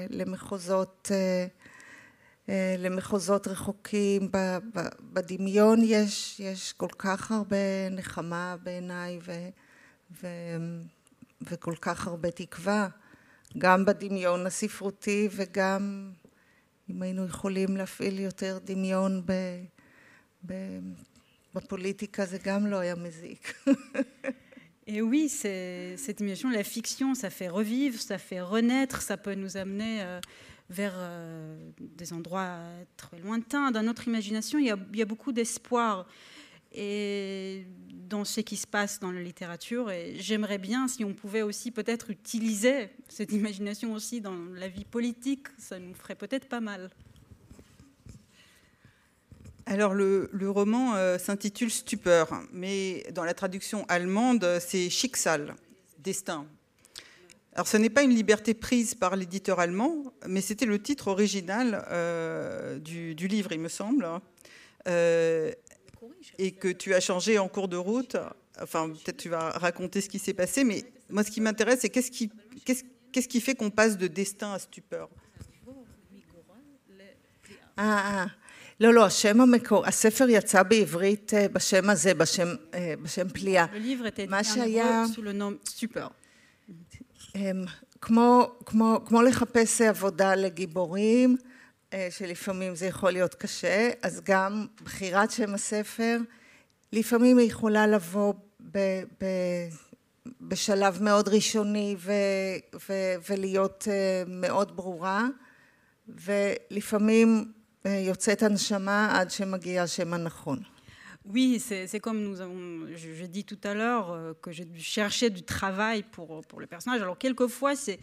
למחוזות, למחוזות רחוקים. בדמיון יש, יש כל כך הרבה נחמה בעיניי ו, ו, וכל כך הרבה תקווה, גם בדמיון הספרותי וגם אם היינו יכולים להפעיל יותר דמיון ב, ב, בפוליטיקה זה גם לא היה מזיק. Et oui, cette imagination, la fiction, ça fait revivre, ça fait renaître, ça peut nous amener euh, vers euh, des endroits très lointains. Dans notre imagination, il y a, il y a beaucoup d'espoir et dans ce qui se passe dans la littérature. Et j'aimerais bien si on pouvait aussi peut-être utiliser cette imagination aussi dans la vie politique, ça nous ferait peut-être pas mal. Alors le, roman euh, s'intitule Stupeur, mais dans la traduction allemande, c'est Schicksal, destin. Alors ce n'est pas une liberté prise par l'éditeur allemand, mais c'était le titre original euh, du, livre, il me semble, euh, et que tu as changé en cours de route. Enfin, peut-être tu vas raconter ce qui s'est passé, mais moi ce qui m'intéresse, c'est qu'est-ce qui, qu'est-ce, qu'est-ce qui fait qu'on passe de destin à stupeur ah, ah. לא, לא, השם המקור, הספר יצא בעברית בשם הזה, בשם, בשם פליאה. מה שהיה... כמו, כמו, כמו לחפש עבודה לגיבורים, שלפעמים זה יכול להיות קשה, אז גם בחירת שם הספר, לפעמים היא יכולה לבוא ב, ב, בשלב מאוד ראשוני ו, ו, ולהיות מאוד ברורה, ולפעמים יוצאת הנשמה עד שמגיע השם הנכון. Oui, c'est comme nous avons, je, je, dis tout à l'heure euh, que dû chercher du travail pour, pour le personnage. Alors quelquefois c'est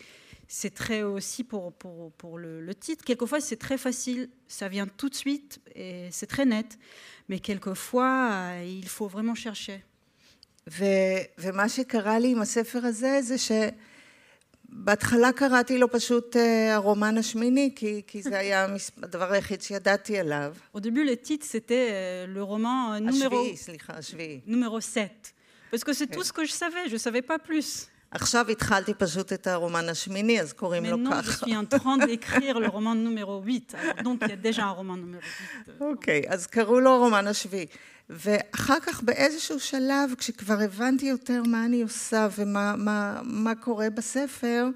très aussi pour, pour, pour le, le, titre, quelquefois c'est très facile, ça vient tout de suite et c'est très net, mais quelquefois euh, il faut vraiment chercher. ו, ומה שקרה לי עם הספר הזה זה ש... בהתחלה קראתי לו פשוט הרומן השמיני, כי, כי זה היה הדבר היחיד שידעתי עליו. Au début, le titre, c'était euh, le roman numéro, השביעי, סליחה, השביעי. numéro 7. Parce que c'est tout ce que je savais, je ne savais pas plus. עכשיו התחלתי פשוט את הרומן השמיני, אז קוראים לו Maintenant, je ככה. suis en train d'écrire le roman numéro 8. Alors, donc, il y a déjà un roman numéro 8. אוקיי, אז קראו לו הרומן השביעי. ואחר כך באיזשהו שלב, כשכבר הבנתי יותר מה אני עושה ומה מה, מה קורה בספר,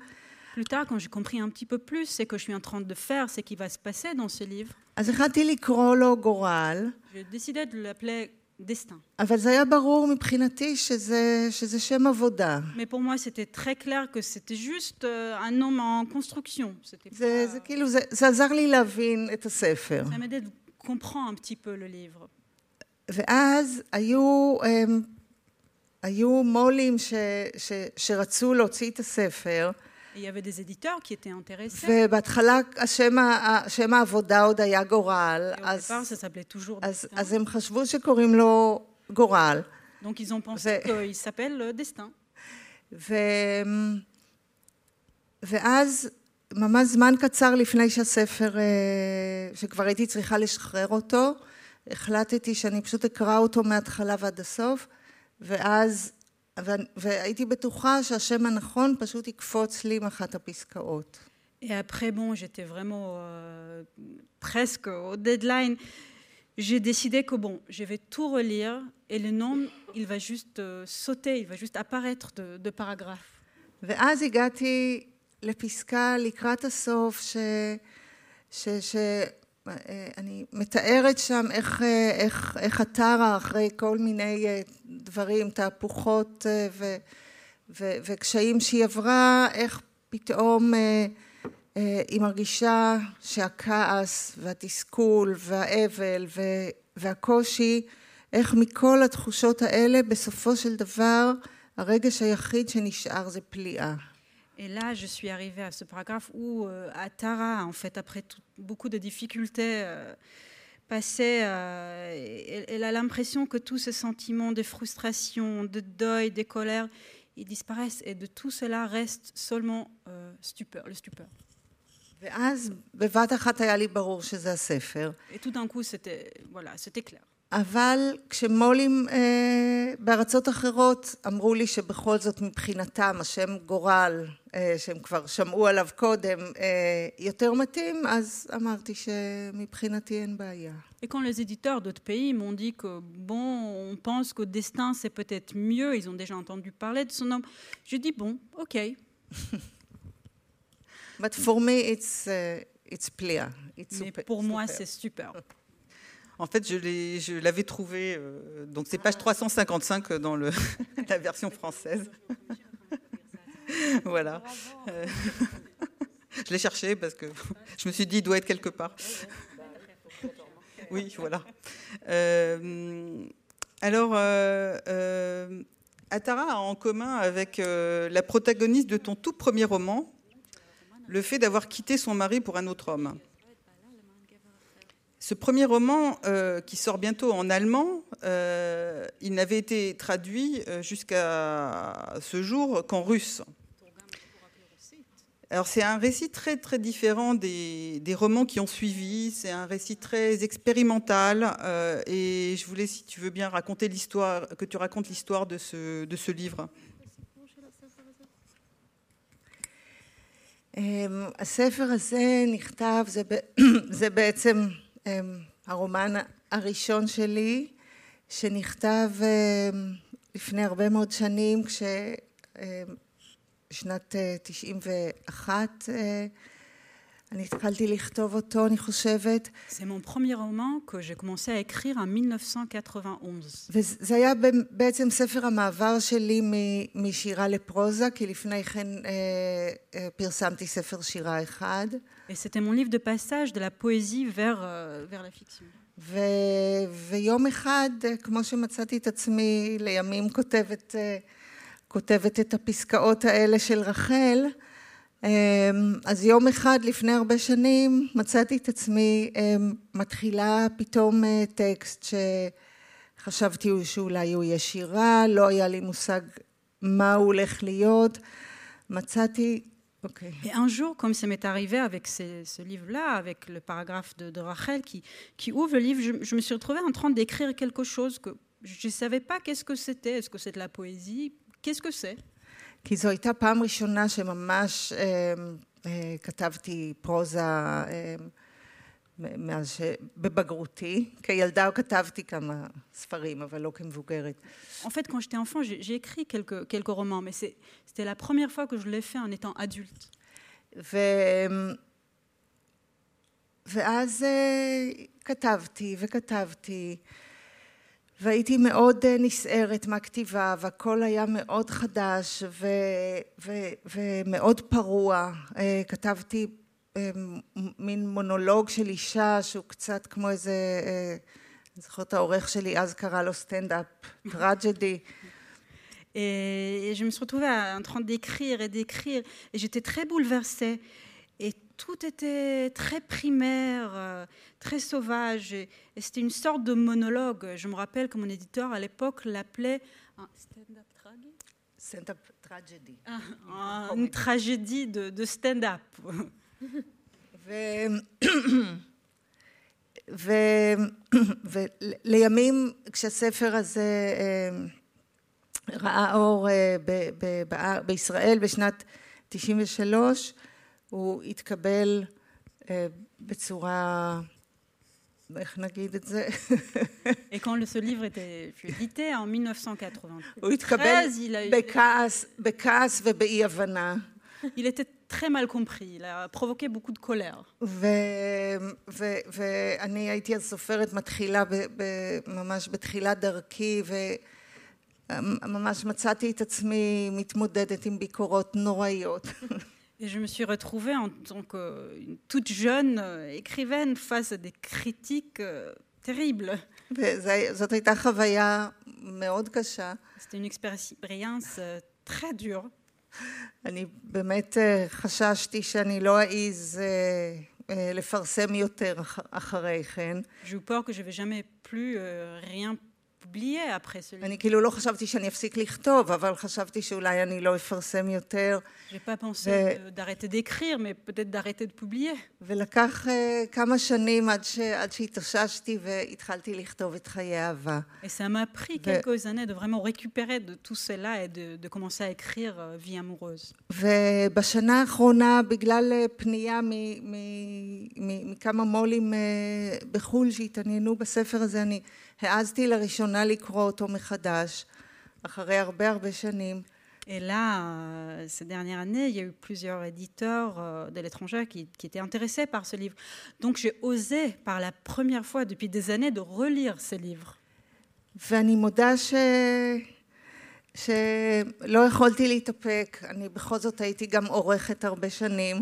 Plus tard, quand j'ai compris un petit peu plus ce que je suis en train de faire, ce qui va se passer dans ce livre, אז החלטתי לקרוא לו גורל, j'ai décidé de l'appeler Destin. אבל זה היה ברור מבחינתי שזה, שזה שם עבודה. Mais pour moi, c'était très clair que c'était juste euh, un nom en construction. זה, pas- זה כאילו, זה, זה עזר לי להבין את הספר. Ça m'aidait de comprendre un petit peu le livre. ואז היו, הם, היו מו"לים ש, ש, שרצו להוציא את הספר, Et il y avait des éditeurs qui étaient intéressés. ובהתחלה שם העבודה עוד היה גורל, אז, אז. אז הם חשבו שקוראים לו גורל. Donc, ils ont pensé qu'il s'appelle euh, Destin. ו... ואז, ממש זמן קצר לפני שהספר, אה, שכבר הייתי צריכה לשחרר אותו, החלטתי שאני פשוט אקרא אותו מההתחלה ועד הסוף, ואז, ו... והייתי בטוחה שהשם הנכון פשוט יקפוץ לי עם אחת הפסקאות. Et après, bon, j'étais vraiment euh, presque au deadline. J'ai décidé que bon, je vais tout relire et le nom, il va juste euh, sauter, il va juste apparaître de, de paragraphes. ואז הגעתי לפסקה לקראת הסוף, ש... ש... ש... אה, אני מתארת שם איך, אה, איך, איך הטרה אחרי כל מיני אה, דברים, תהפוכות ו, ו, וקשיים שהיא עברה, איך פתאום היא מרגישה שהכעס והתסכול והאבל ו, והקושי, איך מכל התחושות האלה בסופו של דבר הרגש היחיד שנשאר זה פליאה. Et là, je suis arrivée à ce paragraphe où euh, Atara, en fait, après beaucoup de difficultés euh, passées, euh, elle, a l'impression que tous ces sentiments de frustration, de deuil, de colère, ils disparaissent. Et de tout cela reste seulement euh, stupeur, le stupeur. Et tout d'un coup, c'était voilà, clair. אבל כשמו"לים אה, בארצות אחרות אמרו לי שבכל זאת מבחינתם השם גורל, אה, שהם כבר שמעו עליו קודם, אה, יותר מתאים, אז אמרתי שמבחינתי אין בעיה. Et quand les éditeurs d'autres pays m'ont dit que bon, on pense qu'au destin c'est peut-être mieux, ils ont déjà entendu parler de son nom, j'ai dit bon, ok. But for me it's, uh, it's פליאה. It's Mais super- pour moi, super. c'est super. En fait, je l'avais trouvé, euh, donc c'est page 355 dans le, la version française. voilà. Euh, je l'ai cherché parce que je me suis dit, il doit être quelque part. Oui, voilà. Euh, alors, euh, euh, Atara a en commun avec euh, la protagoniste de ton tout premier roman le fait d'avoir quitté son mari pour un autre homme. Ce premier roman, euh, qui sort bientôt en allemand, euh, il n'avait été traduit euh, jusqu'à ce jour qu'en russe. Alors c'est un récit très très différent des, des romans qui ont suivi. C'est un récit très expérimental euh, et je voulais, si tu veux bien, raconter l'histoire, que tu racontes l'histoire de ce, de ce livre. אמ, הספר הזה נכתב, זה, ב- זה בעצם אמ, הרומן הראשון שלי, שנכתב אמ, לפני הרבה מאוד שנים, כשנת 91, אה, אני התחלתי לכתוב אותו, אני חושבת, premier roman que j'ai commencé à écrire en 1991. וזה היה בעצם ספר המעבר שלי משירה לפרוזה, כי לפני כן אה, אה, פרסמתי ספר שירה אחד. C'était mon livre de passage de la poésie vers, euh, vers la fiction. ו... ויום אחד, אה, כמו שמצאתי את עצמי לימים כותבת, כותבת את הפסקאות האלה של רחל, אז יום אחד לפני הרבה שנים מצאתי את עצמי אה, מתחילה פתאום אה, טקסט שחשבתי שאולי הוא יהיה שירה, לא היה לי מושג מה הוא הולך להיות. מצאתי אוקיי. Et un jour, comme ça m'est arrivé avec ces- ce livre-là, avec le paragraphe de, de Rachel qui, qui ouvre le livre, je, je me suis retrouvée en train d'écrire quelque chose que je ne savais pas qu'est-ce que c'était. Est-ce que c'est de la poésie Qu'est-ce que c'est כי זו הייתה פעם ראשונה שממש אה, אה, כתבתי פרוזה אה, מאז ש... בבגרותי. כילדה כתבתי כמה ספרים, אבל לא כמבוגרת. En fait, quand j'étais enfant, j'ai écrit quelques, quelques romans, mais c'était la première fois que je l'ai fait en étant adulte. ו... ואז אה, כתבתי וכתבתי, והייתי מאוד אה, נסערת מהכתיבה, והכל היה מאוד חדש ו... ו... ומאוד פרוע. אה, כתבתי אה, מין מונולוג של אישה שהוא קצת כמו איזה... אני זוכרת העורך שלי אז קרא לו סטנדאפ טראג'די. Et je me suis retrouvée en train d'écrire et d'écrire, et j'étais très bouleversée. Et tout était très primaire, euh, très sauvage, et, et c'était une sorte de monologue. Je me rappelle que mon éditeur à l'époque l'appelait un stand-up tragedy סטנדאפ טראג'די. Un- une tragédie de, de stand-up. ו... ו... ולימים כשהספר הזה אה, ראה אור אה, ב... ב... באר- בישראל בשנת 93 הוא התקבל אה, בצורה, איך נגיד את זה? Et quand ce livre était édité en 1993, הוא התקבל בכעס, בכעס ובאי הבנה. il était très mal compris. Il a provoqué beaucoup de colère. ואני הייתי אז סופרת מתחילה ממש בתחילת דרכי וממש מצאתי את עצמי מתמודדת עם ביקורות נוראיות. Et je me suis retrouvée en tant qu'une toute jeune euh, écrivaine face à des critiques euh, terribles. וזאת הייתה חוויה מאוד קשה. C'était une expérience euh, très dure. אני באמת אה, חששתי שאני לא אעז אה, אה, לפרסם יותר אח- אחרי כן. J'ai eu peur que je ne vais jamais plus euh, rien après. אני כאילו לא חשבתי שאני אפסיק לכתוב, אבל חשבתי שאולי אני לא אפרסם יותר. Je n'ai pas pensé Mais- de- d'arrêter d'écrire, mais peut-être d'arrêter de publier. ולקח אה, כמה שנים עד, ש... עד שהתאוששתי והתחלתי לכתוב את חיי אהבה. Et ça m'a pris quelques années de vraiment récupérer de tout cela et de, de commencer à écrire euh, Vie amoureuse. ובשנה האחרונה, בגלל אה, פנייה מ... מ... מ... מכמה מו"לים אה, בחו"ל שהתעניינו בספר הזה, אני העזתי לראשונה לקרוא אותו מחדש, אחרי הרבה הרבה שנים. Et là, euh, ces dernières années, il y a eu plusieurs éditeurs euh, de l'étranger qui, qui étaient intéressés par ce livre. Donc j'ai osé, par la première fois depuis des années, de relire ce livre. ואני מודה ש... שלא יכולתי להתאפק, אני בכל זאת הייתי גם עורכת הרבה שנים.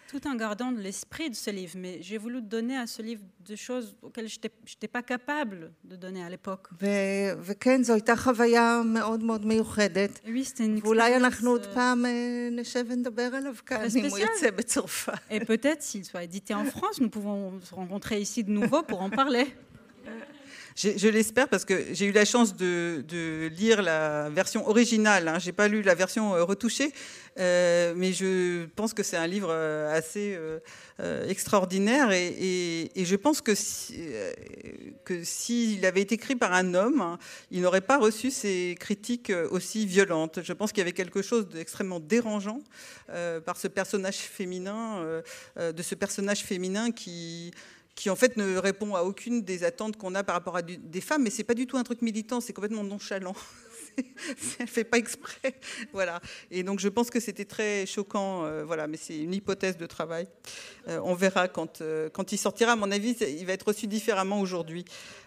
Tout en gardant l'esprit de ce livre. Mais j'ai voulu donner à ce livre des choses auxquelles je n'étais pas capable de donner à l'époque. ו- וכן, זו הייתה חוויה מאוד מאוד מיוחדת. Et oui, c'était une ואולי expérience, אנחנו עוד euh, פעם אה, נשב ונדבר עליו כאן, אם הוא ספציאל. יצא בצרפת. Et peut-être s'il soit édité en France, nous pouvons se rencontrer ici de nouveau pour en parler. Je, je l'espère parce que j'ai eu la chance de, lire la version originale. Hein. J'ai pas lu la version euh, retouchée, euh, mais je pense que c'est un livre euh, assez extraordinaire et, je pense que si, s'il avait été écrit par un homme, hein, il n'aurait pas reçu ces critiques aussi violentes. Je pense qu'il y avait quelque chose d'extrêmement dérangeant par ce personnage féminin, de ce personnage féminin qui qui en fait ne répond à aucune des attentes qu'on a par rapport à des femmes, mais c'est pas du tout un truc militant, c'est complètement nonchalant. Elle fait pas exprès, voilà. Et donc je pense que c'était très choquant, euh, voilà. Mais c'est une hypothèse de travail. Euh, on verra quand euh, quand il sortira. À mon avis, il va être reçu différemment aujourd'hui.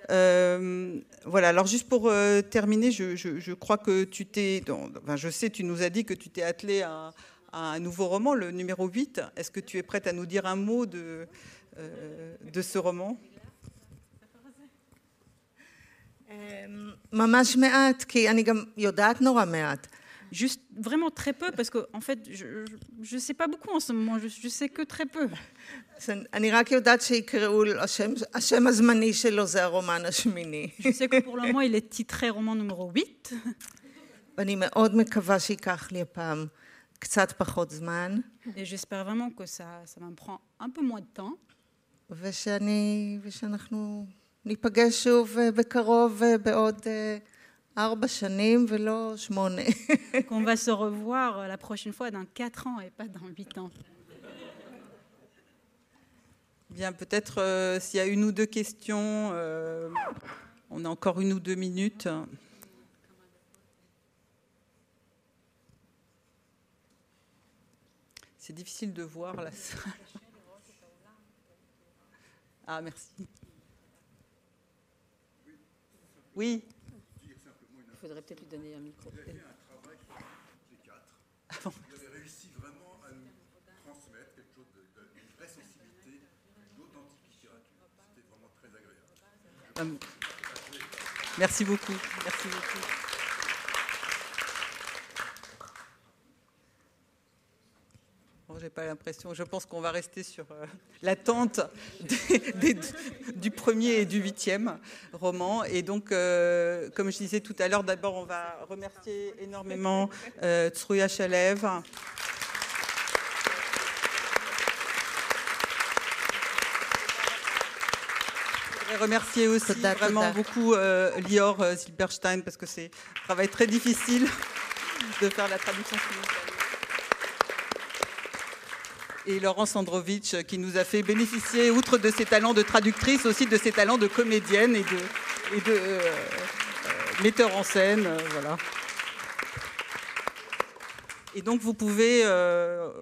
Voilà. Alors juste pour terminer, je, je- je crois que tu t'es, enfin, je sais, tu nous as dit que tu t'es attelé à, à un nouveau roman, le numéro 8. Est-ce que tu es prête à nous dire un mot de euh, de ce roman Juste vraiment très peu, parce que en fait, je ne sais pas beaucoup en ce moment, je, je sais que très peu. Je sais que pour le moment, il est titré roman numéro 8. Et j'espère vraiment que ça, ça va me prendre un peu moins de temps. ושאני, ושאנחנו ניפגש שוב בקרוב בעוד ארבע שנים ולא שמונה. Qu'on va se revoir la prochaine fois dans 4 ans et pas dans 8 ans. Bien, peut-être euh, s'il y a une ou deux questions, euh, on a encore une ou deux minutes. C'est difficile de voir la salle. Ah, merci. Oui. Il faudrait peut-être lui donner un micro. Vous avez fait un travail chez G4. Vous avez réussi vraiment à nous transmettre quelque chose de, de, d'une vraie sensibilité, d'authentique littérature. C'était vraiment très agréable. Hum. Merci beaucoup. Merci beaucoup. Bon, j'ai pas l'impression. Je pense qu'on va rester sur euh, l'attente du premier et du huitième roman. Et donc, euh, comme je disais tout à l'heure, d'abord, on va remercier énormément euh. Je voudrais remercier aussi vraiment beaucoup euh, Lior euh, Zilberstein parce que c'est un travail très difficile de faire la traduction simultanée. Et Laurence Androvitch euh, qui nous a fait bénéficier, outre de ses talents de traductrice, aussi de ses talents de comédienne et de, euh, euh, metteur en scène. euh, voilà. Et donc vous pouvez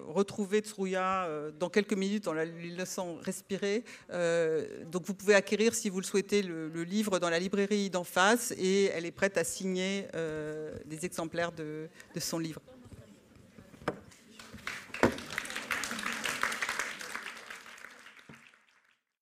retrouver Tsuruya dans quelques minutes en la laissant respirer. Donc vous pouvez acquérir, si vous le souhaitez, le, livre dans la librairie d'en face et elle est prête à signer des exemplaires de son livre.